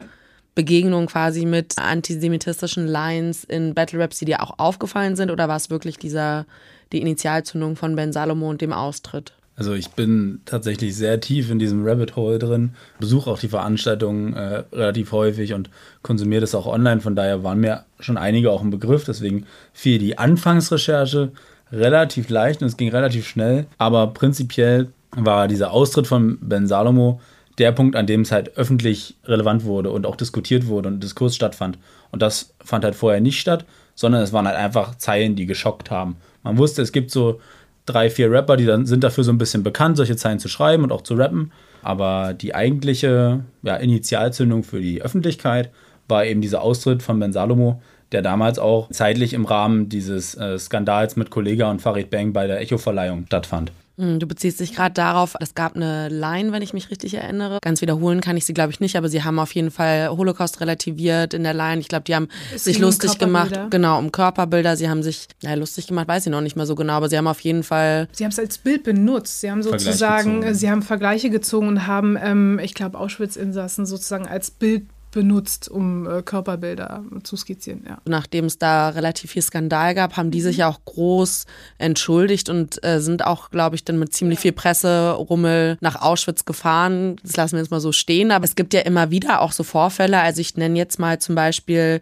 Begegnung quasi mit antisemitistischen Lines in Battle Raps, die dir auch aufgefallen sind? Oder war es wirklich dieser, die Initialzündung von Ben Salomo und dem Austritt? Also ich bin tatsächlich sehr tief in diesem Rabbit Hole drin, besuche auch die Veranstaltungen äh, relativ häufig und konsumiere das auch online. Von daher waren mir schon einige auch ein Begriff. Deswegen fiel die Anfangsrecherche relativ leicht und es ging relativ schnell. Aber prinzipiell war dieser Austritt von Ben Salomo der Punkt, an dem es halt öffentlich relevant wurde und auch diskutiert wurde und Diskurs stattfand. Und das fand halt vorher nicht statt, sondern es waren halt einfach Zeilen, die geschockt haben. Man wusste, es gibt so drei, vier Rapper, die dann sind dafür so ein bisschen bekannt, solche Zeilen zu schreiben und auch zu rappen. Aber die eigentliche ja, Initialzündung für die Öffentlichkeit war eben dieser Austritt von Ben Salomo, der damals auch zeitlich im Rahmen dieses äh, Skandals mit Kollega und Farid Bang bei der Echo-Verleihung stattfand. Hm, du beziehst dich gerade darauf, es gab eine Line, wenn ich mich richtig erinnere. Ganz wiederholen kann ich sie, glaube ich, nicht, aber sie haben auf jeden Fall Holocaust relativiert in der Line. Ich glaube, die haben es sich lustig gemacht, genau, um Körperbilder. Sie haben sich, ja, lustig gemacht, weiß ich noch nicht mal so genau, aber sie haben auf jeden Fall. Sie haben es als Bild benutzt. Sie haben sozusagen, sie haben Vergleiche gezogen und haben, ähm, ich glaube, Auschwitz-Insassen sozusagen als Bild benutzt, um äh, Körperbilder zu skizzieren. Ja. Nachdem es da relativ viel Skandal gab, haben die sich ja auch groß entschuldigt und äh, sind auch, glaube ich, dann mit ziemlich viel Presserummel nach Auschwitz gefahren. Das lassen wir jetzt mal so stehen. Aber es gibt ja immer wieder auch so Vorfälle. Also ich nenne jetzt mal zum Beispiel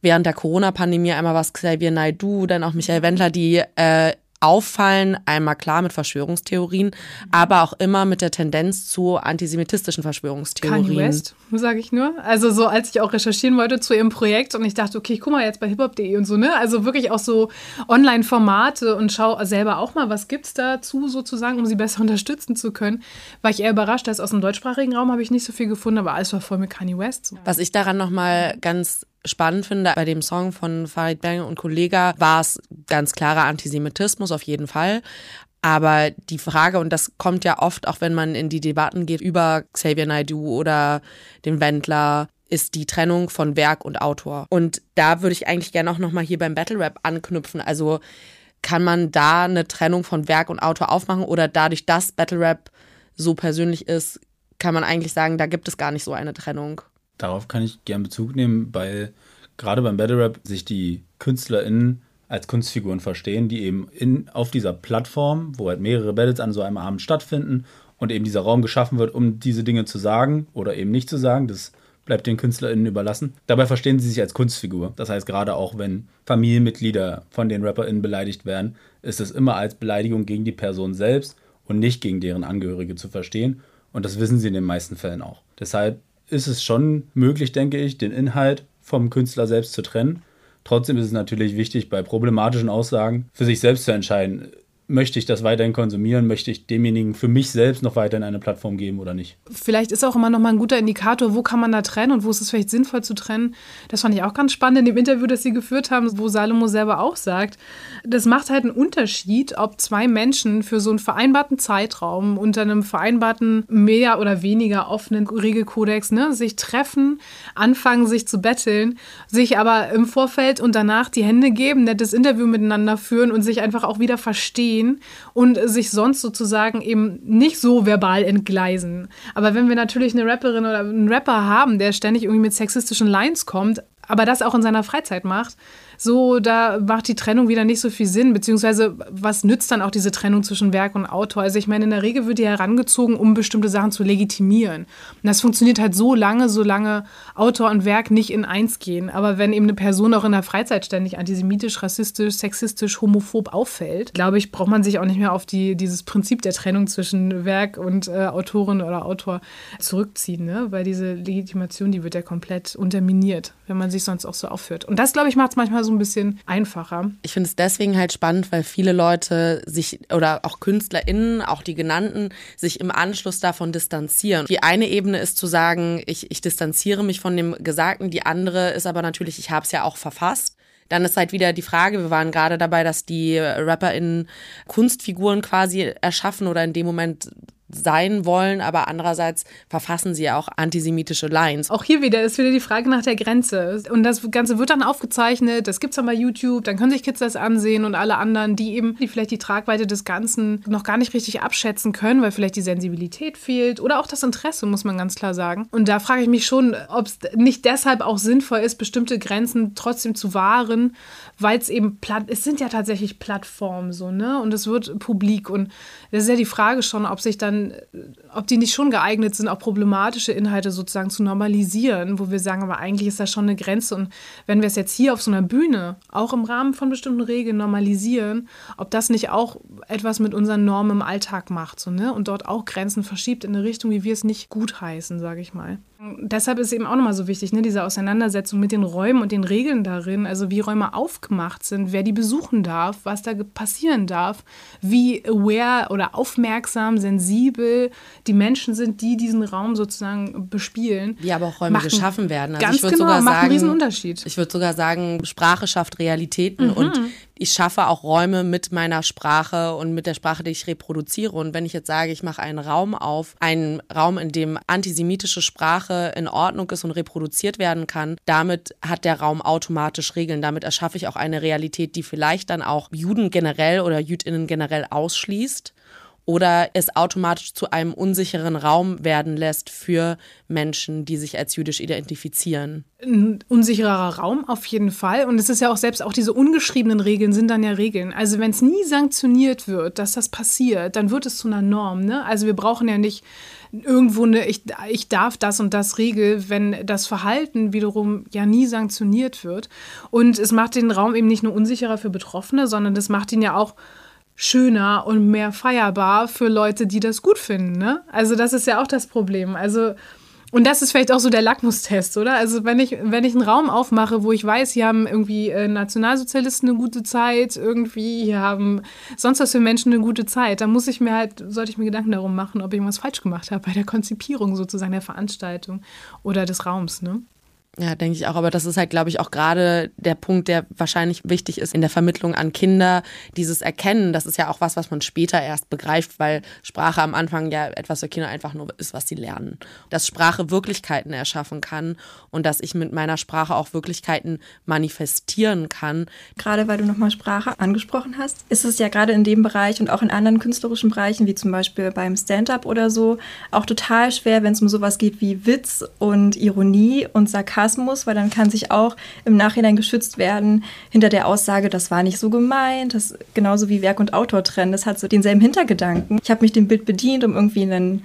während der Corona-Pandemie einmal was Xavier Naidu, dann auch Michael Wendler, die äh, auffallen, einmal klar mit Verschwörungstheorien, aber auch immer mit der Tendenz zu antisemitistischen Verschwörungstheorien. Kanye West, sage ich nur. Also so, als ich auch recherchieren wollte zu ihrem Projekt und ich dachte, okay, ich guck mal jetzt bei hiphop.de und so, ne? Also wirklich auch so Online-Formate und schau selber auch mal, was gibt's dazu sozusagen, um sie besser *laughs* unterstützen zu können. War ich eher überrascht, dass aus dem deutschsprachigen Raum habe ich nicht so viel gefunden, aber alles war voll mit Kanye West. Was ich daran nochmal ganz spannend finde, bei dem Song von Farid Bang und Kollega war es ganz klarer Antisemitismus auf jeden Fall. Aber die Frage, und das kommt ja oft, auch wenn man in die Debatten geht über Xavier Naidoo oder den Wendler, ist die Trennung von Werk und Autor. Und da würde ich eigentlich gerne auch nochmal hier beim Battle Rap anknüpfen. Also kann man da eine Trennung von Werk und Autor aufmachen oder dadurch, dass Battle Rap so persönlich ist, kann man eigentlich sagen, da gibt es gar nicht so eine Trennung. Darauf kann ich gern Bezug nehmen, weil gerade beim Battle Rap sich die KünstlerInnen als Kunstfiguren verstehen, die eben in, auf dieser Plattform, wo halt mehrere Battles an so einem Abend stattfinden und eben dieser Raum geschaffen wird, um diese Dinge zu sagen oder eben nicht zu sagen. Das bleibt den KünstlerInnen überlassen. Dabei verstehen sie sich als Kunstfigur. Das heißt, gerade auch wenn Familienmitglieder von den RapperInnen beleidigt werden, ist es immer als Beleidigung gegen die Person selbst und nicht gegen deren Angehörige zu verstehen. Und das wissen sie in den meisten Fällen auch. Deshalb ist es schon möglich, denke ich, den Inhalt vom Künstler selbst zu trennen. Trotzdem ist es natürlich wichtig, bei problematischen Aussagen für sich selbst zu entscheiden, möchte ich das weiterhin konsumieren, möchte ich demjenigen für mich selbst noch weiterhin eine Plattform geben oder nicht. Vielleicht ist auch immer noch mal ein guter Indikator, wo kann man da trennen und wo ist es vielleicht sinnvoll zu trennen. Das fand ich auch ganz spannend in dem Interview, das Sie geführt haben, wo Salomo selber auch sagt, das macht halt einen Unterschied, ob zwei Menschen für so einen vereinbarten Zeitraum unter einem vereinbarten mehr oder weniger offenen Regelkodex ne, sich treffen, anfangen sich zu betteln, sich aber im Vorfeld und danach die Hände geben, nettes Interview miteinander führen und sich einfach auch wieder verstehen verstehen und sich sonst sozusagen eben nicht so verbal entgleisen. Aber wenn wir natürlich eine Rapperin oder einen Rapper haben, der ständig irgendwie mit sexistischen Lines kommt, aber das auch in seiner Freizeit macht, so, da macht die Trennung wieder nicht so viel Sinn, beziehungsweise was nützt dann auch diese Trennung zwischen Werk und Autor? Also ich meine, in der Regel wird die herangezogen, um bestimmte Sachen zu legitimieren. Und das funktioniert halt so lange, solange Autor und Werk nicht in eins gehen. Aber wenn eben eine Person auch in der Freizeit ständig antisemitisch, rassistisch, sexistisch, homophob auffällt, glaube ich, braucht man sich auch nicht mehr auf die, dieses Prinzip der Trennung zwischen Werk und äh, Autorin oder Autor zurückziehen, ne? weil diese Legitimation, die wird ja komplett unterminiert, wenn man sich sonst auch so aufführt. Und das, glaube ich, macht es manchmal so ein bisschen einfacher. Ich finde es deswegen halt spannend, weil viele Leute sich oder auch KünstlerInnen, auch die genannten, sich im Anschluss davon distanzieren. Die eine Ebene ist zu sagen, ich, ich distanziere mich von dem Gesagten, die andere ist aber natürlich, ich habe es ja auch verfasst. Dann ist halt wieder die Frage, wir waren gerade dabei, dass die RapperInnen Kunstfiguren quasi erschaffen oder in dem Moment sein wollen, aber andererseits verfassen sie ja auch antisemitische Lines. Auch hier wieder ist wieder die Frage nach der Grenze. Und das Ganze wird dann aufgezeichnet, das gibt es dann bei YouTube, dann können sich Kids das ansehen und alle anderen, die eben die vielleicht die Tragweite des Ganzen noch gar nicht richtig abschätzen können, weil vielleicht die Sensibilität fehlt oder auch das Interesse, muss man ganz klar sagen. Und da frage ich mich schon, ob es nicht deshalb auch sinnvoll ist, bestimmte Grenzen trotzdem zu wahren, weil es eben, es sind ja tatsächlich Plattformen so, ne? Und es wird publik und das ist ja die Frage schon, ob sich dann, ob die nicht schon geeignet sind, auch problematische Inhalte sozusagen zu normalisieren, wo wir sagen, aber eigentlich ist da schon eine Grenze. Und wenn wir es jetzt hier auf so einer Bühne, auch im Rahmen von bestimmten Regeln normalisieren, ob das nicht auch etwas mit unseren Normen im Alltag macht, so, ne? Und dort auch Grenzen verschiebt in eine Richtung, wie wir es nicht gutheißen, sage ich mal. Deshalb ist eben auch nochmal so wichtig, ne, diese Auseinandersetzung mit den Räumen und den Regeln darin, also wie Räume aufgemacht sind, wer die besuchen darf, was da passieren darf, wie aware oder aufmerksam, sensibel die Menschen sind, die diesen Raum sozusagen bespielen. Wie aber auch Räume geschaffen werden. Also ganz ich würde genau, sogar sagen, einen Riesenunterschied. Ich würde sogar sagen, Sprache schafft Realitäten mhm. und ich schaffe auch Räume mit meiner Sprache und mit der Sprache, die ich reproduziere. Und wenn ich jetzt sage, ich mache einen Raum auf, einen Raum, in dem antisemitische Sprache in Ordnung ist und reproduziert werden kann, damit hat der Raum automatisch Regeln. Damit erschaffe ich auch eine Realität, die vielleicht dann auch Juden generell oder Jüdinnen generell ausschließt oder es automatisch zu einem unsicheren Raum werden lässt für Menschen, die sich als jüdisch identifizieren. Ein unsicherer Raum auf jeden Fall. Und es ist ja auch selbst auch diese ungeschriebenen Regeln sind dann ja Regeln. Also wenn es nie sanktioniert wird, dass das passiert, dann wird es zu einer Norm. Ne? Also wir brauchen ja nicht irgendwo eine, ich, ich darf das und das Regel, wenn das Verhalten wiederum ja nie sanktioniert wird. Und es macht den Raum eben nicht nur unsicherer für Betroffene, sondern das macht ihn ja auch schöner und mehr feierbar für Leute, die das gut finden. Ne? Also das ist ja auch das Problem. Also und das ist vielleicht auch so der Lackmustest, oder? Also wenn ich, wenn ich einen Raum aufmache, wo ich weiß, hier haben irgendwie äh, Nationalsozialisten eine gute Zeit, irgendwie hier haben sonst was für Menschen eine gute Zeit, dann muss ich mir halt, sollte ich mir Gedanken darum machen, ob ich irgendwas falsch gemacht habe bei der Konzipierung sozusagen der Veranstaltung oder des Raums, ne? Ja, denke ich auch. Aber das ist halt, glaube ich, auch gerade der Punkt, der wahrscheinlich wichtig ist in der Vermittlung an Kinder. Dieses Erkennen, das ist ja auch was, was man später erst begreift, weil Sprache am Anfang ja etwas für Kinder einfach nur ist, was sie lernen. Dass Sprache Wirklichkeiten erschaffen kann und dass ich mit meiner Sprache auch Wirklichkeiten manifestieren kann. Gerade weil du nochmal Sprache angesprochen hast, ist es ja gerade in dem Bereich und auch in anderen künstlerischen Bereichen, wie zum Beispiel beim Stand-up oder so, auch total schwer, wenn es um sowas geht wie Witz und Ironie und Sarkasmus Sarkasmus, weil dann kann sich auch im Nachhinein geschützt werden hinter der Aussage, das war nicht so gemeint, das genauso wie Werk und Autor trennen, das hat so denselben Hintergedanken. Ich habe mich dem Bild bedient, um irgendwie einen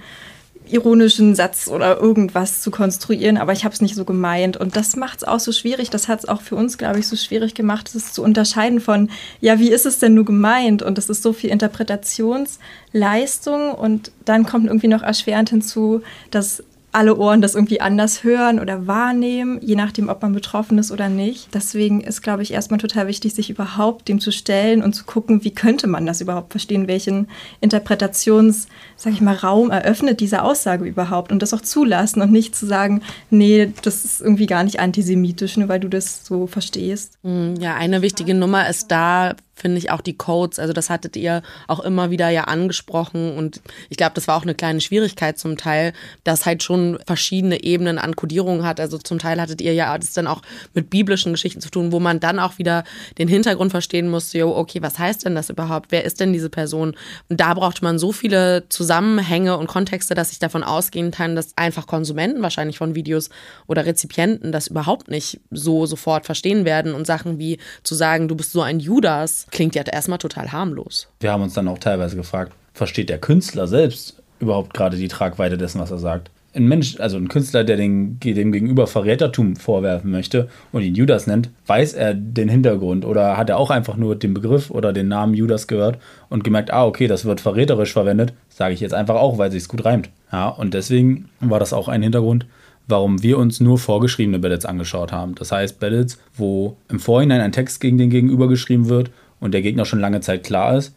ironischen Satz oder irgendwas zu konstruieren, aber ich habe es nicht so gemeint. Und das macht es auch so schwierig. Das hat es auch für uns, glaube ich, so schwierig gemacht, es zu unterscheiden von, ja, wie ist es denn nur gemeint? Und das ist so viel Interpretationsleistung. Und dann kommt irgendwie noch erschwerend hinzu, dass alle Ohren das irgendwie anders hören oder wahrnehmen, je nachdem, ob man betroffen ist oder nicht. Deswegen ist, glaube ich, erstmal total wichtig, sich überhaupt dem zu stellen und zu gucken, wie könnte man das überhaupt verstehen, welchen Interpretations, sag ich mal, Raum eröffnet diese Aussage überhaupt und das auch zulassen und nicht zu sagen, nee, das ist irgendwie gar nicht antisemitisch, nur weil du das so verstehst. Hm, ja, eine wichtige Nummer ist da, finde ich auch die Codes. Also das hattet ihr auch immer wieder ja angesprochen und ich glaube, das war auch eine kleine Schwierigkeit zum Teil, dass halt schon verschiedene Ebenen an Kodierung hat. Also zum Teil hattet ihr ja das dann auch mit biblischen Geschichten zu tun, wo man dann auch wieder den Hintergrund verstehen musste, jo, okay, was heißt denn das überhaupt? Wer ist denn diese Person? Und da braucht man so viele Zusammenhänge und Kontexte, dass ich davon ausgehen kann, dass einfach Konsumenten wahrscheinlich von Videos oder Rezipienten das überhaupt nicht so sofort verstehen werden und Sachen wie zu sagen, du bist so ein Judas, klingt ja erstmal total harmlos. Wir haben uns dann auch teilweise gefragt, versteht der Künstler selbst überhaupt gerade die Tragweite dessen, was er sagt? Ein Mensch, also ein Künstler, der den, dem gegenüber Verrätertum vorwerfen möchte und ihn Judas nennt, weiß er den Hintergrund oder hat er auch einfach nur den Begriff oder den Namen Judas gehört und gemerkt, ah, okay, das wird verräterisch verwendet, sage ich jetzt einfach auch, weil sich's gut reimt. Ja, und deswegen war das auch ein Hintergrund, warum wir uns nur vorgeschriebene Ballads angeschaut haben. Das heißt Ballads, wo im Vorhinein ein Text gegen den Gegenüber geschrieben wird und der Gegner schon lange Zeit klar ist.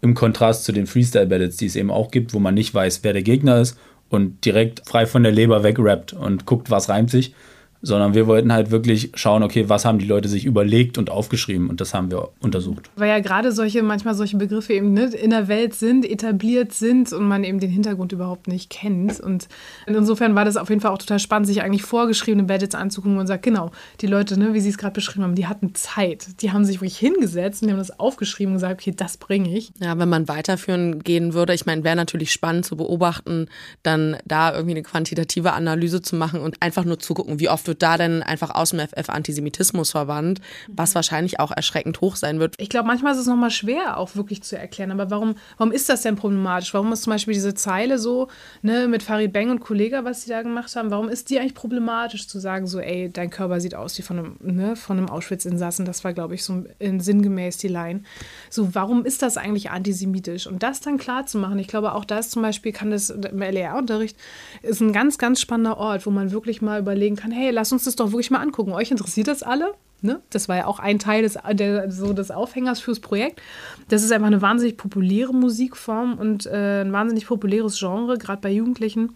Im Kontrast zu den Freestyle-Battles, die es eben auch gibt, wo man nicht weiß, wer der Gegner ist und direkt frei von der Leber wegrappt und guckt, was reimt sich, sondern wir wollten halt wirklich schauen, okay, was haben die Leute sich überlegt und aufgeschrieben und das haben wir untersucht. Weil ja gerade solche, manchmal solche Begriffe eben ne, in der Welt sind, etabliert sind und man eben den Hintergrund überhaupt nicht kennt. Und insofern war das auf jeden Fall auch total spannend, sich eigentlich vorgeschriebene Battles anzugucken und sagt, genau, die Leute, ne, wie sie es gerade beschrieben haben, die hatten Zeit. Die haben sich wirklich hingesetzt und die haben das aufgeschrieben und gesagt, okay, das bringe ich. Ja, wenn man weiterführen gehen würde, ich meine, wäre natürlich spannend zu beobachten, dann da irgendwie eine quantitative Analyse zu machen und einfach nur zu gucken, wie oft wird da denn einfach aus dem FF Antisemitismus verwandt, was mhm. wahrscheinlich auch erschreckend hoch sein wird. Ich glaube, manchmal ist es nochmal schwer, auch wirklich zu erklären. Aber warum, warum ist das denn problematisch? Warum ist zum Beispiel diese Zeile so, ne, mit Farid Beng und Kollega, was sie da gemacht haben, warum ist die eigentlich problematisch zu sagen, so, ey, dein Körper sieht aus wie von einem, ne, von einem Auschwitz-Insassen? Das war, glaube ich, so in, sinngemäß die Line. So, warum ist das eigentlich antisemitisch? Und das dann klar zu machen, ich glaube, auch das zum Beispiel kann das im LER-Unterricht ist ein ganz, ganz spannender Ort, wo man wirklich mal überlegen kann, hey, lass uns das doch wirklich mal angucken. Euch interessiert das alle? Ne? Das war ja auch ein Teil des, der, so des Aufhängers fürs Projekt. Das ist einfach eine wahnsinnig populäre Musikform und äh, ein wahnsinnig populäres Genre, gerade bei Jugendlichen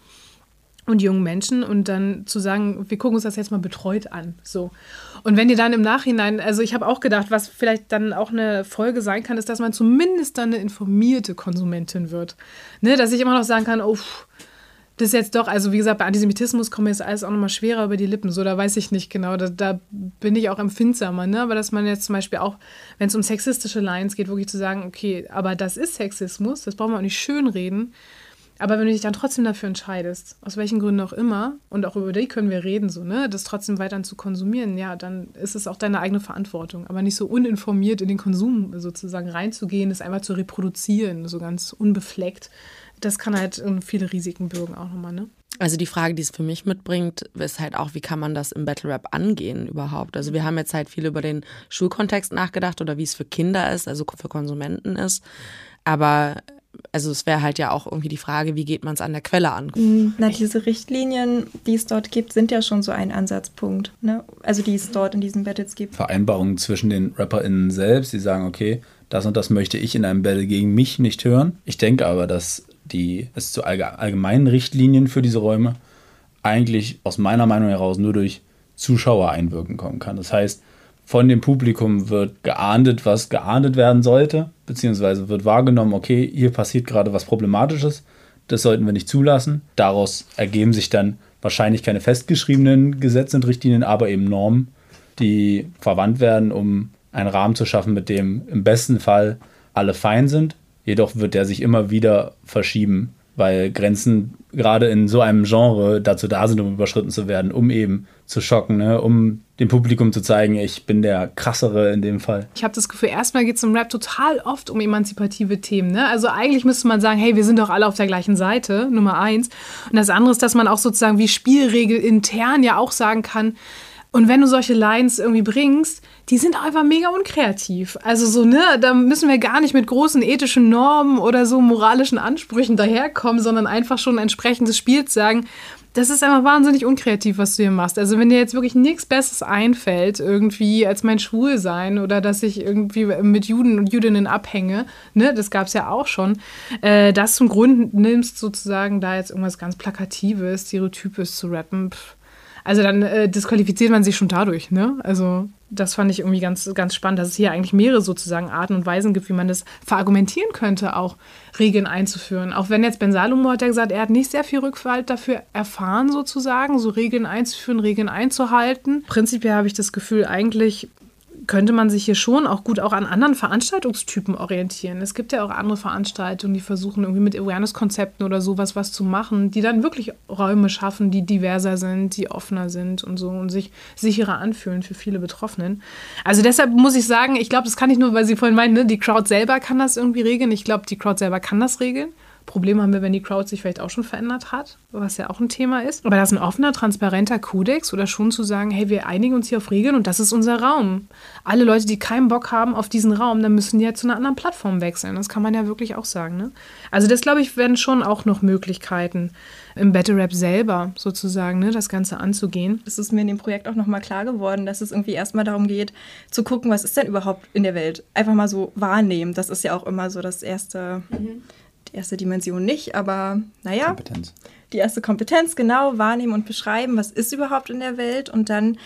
und jungen Menschen und dann zu sagen, wir gucken uns das jetzt mal betreut an. So. Und wenn ihr dann im Nachhinein, also ich habe auch gedacht, was vielleicht dann auch eine Folge sein kann, ist, dass man zumindest dann eine informierte Konsumentin wird. Ne? Dass ich immer noch sagen kann, oh, pff, das ist jetzt doch, also wie gesagt, bei Antisemitismus kommt mir jetzt alles auch nochmal schwerer über die Lippen. So, da weiß ich nicht genau. Da, da bin ich auch empfindsamer, ne? Aber dass man jetzt zum Beispiel auch, wenn es um sexistische Lines geht, wirklich zu sagen, okay, aber das ist Sexismus, das brauchen wir auch nicht schönreden. Aber wenn du dich dann trotzdem dafür entscheidest, aus welchen Gründen auch immer, und auch über die können wir reden, so, ne, das trotzdem weiter zu konsumieren, ja, dann ist es auch deine eigene Verantwortung. Aber nicht so uninformiert in den Konsum sozusagen reinzugehen, das einfach zu reproduzieren, so ganz unbefleckt das kann halt viele Risiken bürgen auch nochmal, ne? Also die Frage, die es für mich mitbringt, ist halt auch, wie kann man das im Battle Rap angehen überhaupt? Also wir haben jetzt halt viel über den Schulkontext nachgedacht oder wie es für Kinder ist, also für Konsumenten ist. Aber also es wäre halt ja auch irgendwie die Frage, wie geht man es an der Quelle an? Mhm. Na, diese Richtlinien, die es dort gibt, sind ja schon so ein Ansatzpunkt. Ne? Also die es dort in diesen Battles gibt. Vereinbarungen zwischen den RapperInnen selbst, die sagen, okay, das und das möchte ich in einem Battle gegen mich nicht hören. Ich denke aber, dass die es zu allgemeinen Richtlinien für diese Räume eigentlich aus meiner Meinung heraus nur durch Zuschauer einwirken kommen kann. Das heißt, von dem Publikum wird geahndet, was geahndet werden sollte, beziehungsweise wird wahrgenommen, okay, hier passiert gerade was Problematisches, das sollten wir nicht zulassen. Daraus ergeben sich dann wahrscheinlich keine festgeschriebenen Gesetze und Richtlinien, aber eben Normen, die verwandt werden, um einen Rahmen zu schaffen, mit dem im besten Fall alle fein sind Jedoch wird der sich immer wieder verschieben, weil Grenzen gerade in so einem Genre dazu da sind, um überschritten zu werden, um eben zu schocken, ne? um dem Publikum zu zeigen, ich bin der krassere in dem Fall. Ich habe das Gefühl, erstmal geht es im Rap total oft um emanzipative Themen. Ne? Also eigentlich müsste man sagen, hey, wir sind doch alle auf der gleichen Seite, Nummer eins. Und das andere ist, dass man auch sozusagen wie Spielregel intern ja auch sagen kann, und wenn du solche Lines irgendwie bringst, die sind einfach mega unkreativ. Also so, ne, da müssen wir gar nicht mit großen ethischen Normen oder so moralischen Ansprüchen daherkommen, sondern einfach schon entsprechend des Spiels sagen, das ist einfach wahnsinnig unkreativ, was du hier machst. Also wenn dir jetzt wirklich nichts Besseres einfällt, irgendwie als mein Schwulsein oder dass ich irgendwie mit Juden und Judinnen abhänge, ne, das gab es ja auch schon, äh, das zum Grund nimmst, sozusagen da jetzt irgendwas ganz Plakatives, Stereotypes zu rappen, pff, also dann äh, disqualifiziert man sich schon dadurch, ne? Also das fand ich irgendwie ganz, ganz spannend, dass es hier eigentlich mehrere sozusagen Arten und Weisen gibt, wie man das verargumentieren könnte, auch Regeln einzuführen. Auch wenn jetzt Ben Salomo hat ja gesagt, er hat nicht sehr viel Rückfall dafür erfahren, sozusagen, so Regeln einzuführen, Regeln einzuhalten. Prinzipiell habe ich das Gefühl, eigentlich könnte man sich hier schon auch gut auch an anderen Veranstaltungstypen orientieren. Es gibt ja auch andere Veranstaltungen, die versuchen irgendwie mit Awareness-Konzepten oder sowas was zu machen, die dann wirklich Räume schaffen, die diverser sind, die offener sind und so und sich sicherer anfühlen für viele Betroffenen. Also deshalb muss ich sagen, ich glaube, das kann ich nur, weil Sie vorhin meinten, ne, die Crowd selber kann das irgendwie regeln. Ich glaube, die Crowd selber kann das regeln. Problem haben wir, wenn die Crowd sich vielleicht auch schon verändert hat, was ja auch ein Thema ist. Aber das ist ein offener, transparenter Kodex oder schon zu sagen, hey, wir einigen uns hier auf Regeln und das ist unser Raum. Alle Leute, die keinen Bock haben auf diesen Raum, dann müssen die ja zu einer anderen Plattform wechseln. Das kann man ja wirklich auch sagen. Ne? Also das, glaube ich, werden schon auch noch Möglichkeiten im Battle Rap selber sozusagen, ne, das Ganze anzugehen. Es ist mir in dem Projekt auch nochmal klar geworden, dass es irgendwie erstmal darum geht, zu gucken, was ist denn überhaupt in der Welt. Einfach mal so wahrnehmen. Das ist ja auch immer so das erste. Mhm erste Dimension nicht, aber naja. Kompetenz. Die erste Kompetenz, genau, wahrnehmen und beschreiben, was ist überhaupt in der Welt und dann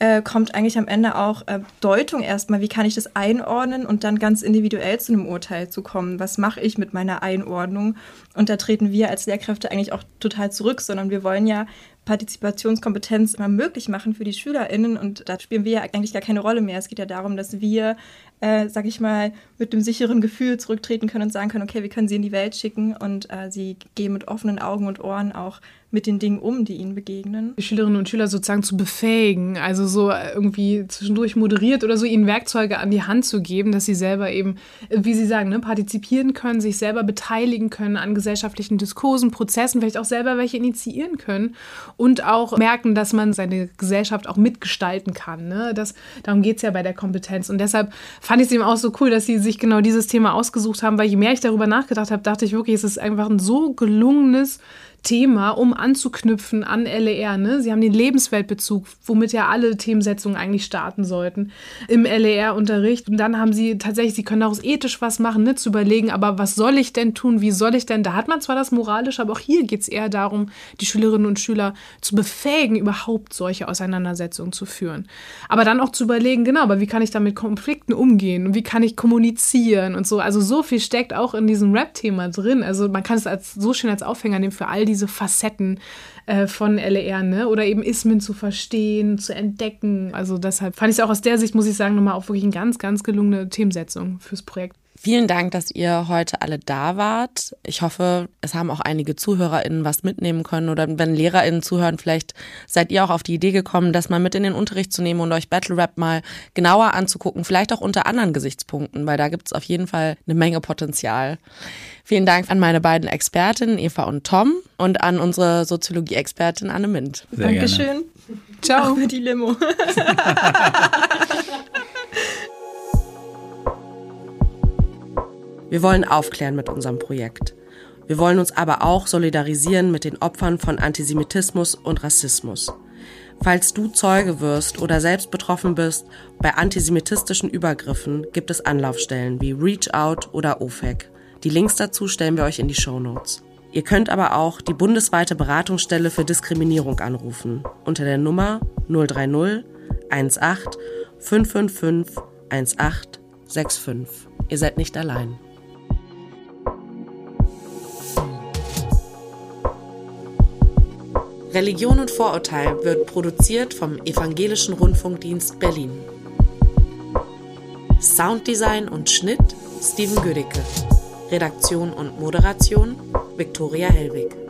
äh, kommt eigentlich am Ende auch äh, Deutung erstmal, wie kann ich das einordnen und dann ganz individuell zu einem Urteil zu kommen. Was mache ich mit meiner Einordnung? Und da treten wir als Lehrkräfte eigentlich auch total zurück, sondern wir wollen ja Partizipationskompetenz immer möglich machen für die SchülerInnen und da spielen wir ja eigentlich gar keine Rolle mehr. Es geht ja darum, dass wir äh, sag ich mal, mit einem sicheren Gefühl zurücktreten können und sagen können, okay, wir können sie in die Welt schicken und äh, sie gehen mit offenen Augen und Ohren auch mit den Dingen um, die ihnen begegnen. Die Schülerinnen und Schüler sozusagen zu befähigen, also so irgendwie zwischendurch moderiert oder so ihnen Werkzeuge an die Hand zu geben, dass sie selber eben, wie Sie sagen, ne, partizipieren können, sich selber beteiligen können an gesellschaftlichen Diskursen, Prozessen, vielleicht auch selber welche initiieren können und auch merken, dass man seine Gesellschaft auch mitgestalten kann. Ne? Das, darum geht es ja bei der Kompetenz. Und deshalb fand ich es eben auch so cool, dass Sie sich genau dieses Thema ausgesucht haben, weil je mehr ich darüber nachgedacht habe, dachte ich wirklich, es ist einfach ein so gelungenes Thema, um anzuknüpfen an LER. Ne? Sie haben den Lebensweltbezug, womit ja alle Themensetzungen eigentlich starten sollten im LER-Unterricht. Und dann haben sie tatsächlich, sie können daraus ethisch was machen, ne? zu überlegen, aber was soll ich denn tun, wie soll ich denn? Da hat man zwar das Moralische, aber auch hier geht es eher darum, die Schülerinnen und Schüler zu befähigen, überhaupt solche Auseinandersetzungen zu führen. Aber dann auch zu überlegen, genau, aber wie kann ich da mit Konflikten umgehen und wie kann ich kommunizieren und so. Also so viel steckt auch in diesem Rap-Thema drin. Also man kann es als so schön als Aufhänger nehmen für all diese Facetten äh, von LER, ne? Oder eben Ismen zu verstehen, zu entdecken. Also deshalb fand ich es auch aus der Sicht, muss ich sagen, nochmal auch wirklich eine ganz, ganz gelungene Themensetzung fürs Projekt. Vielen Dank, dass ihr heute alle da wart. Ich hoffe, es haben auch einige ZuhörerInnen was mitnehmen können oder wenn LehrerInnen zuhören, vielleicht seid ihr auch auf die Idee gekommen, das mal mit in den Unterricht zu nehmen und euch Battle Rap mal genauer anzugucken, vielleicht auch unter anderen Gesichtspunkten, weil da gibt es auf jeden Fall eine Menge Potenzial. Vielen Dank an meine beiden Expertinnen, Eva und Tom, und an unsere Soziologie-Expertin Anne Mint. Sehr Dankeschön. Gerne. Ciao. Auch für die Limo. *laughs* Wir wollen aufklären mit unserem Projekt. Wir wollen uns aber auch solidarisieren mit den Opfern von Antisemitismus und Rassismus. Falls du Zeuge wirst oder selbst betroffen bist bei antisemitistischen Übergriffen, gibt es Anlaufstellen wie Reach Out oder OFEC. Die Links dazu stellen wir euch in die Show Notes. Ihr könnt aber auch die bundesweite Beratungsstelle für Diskriminierung anrufen unter der Nummer 030 18 555 1865. Ihr seid nicht allein. Religion und Vorurteil wird produziert vom Evangelischen Rundfunkdienst Berlin. Sounddesign und Schnitt Steven Gödicke. Redaktion und Moderation Viktoria Hellwig.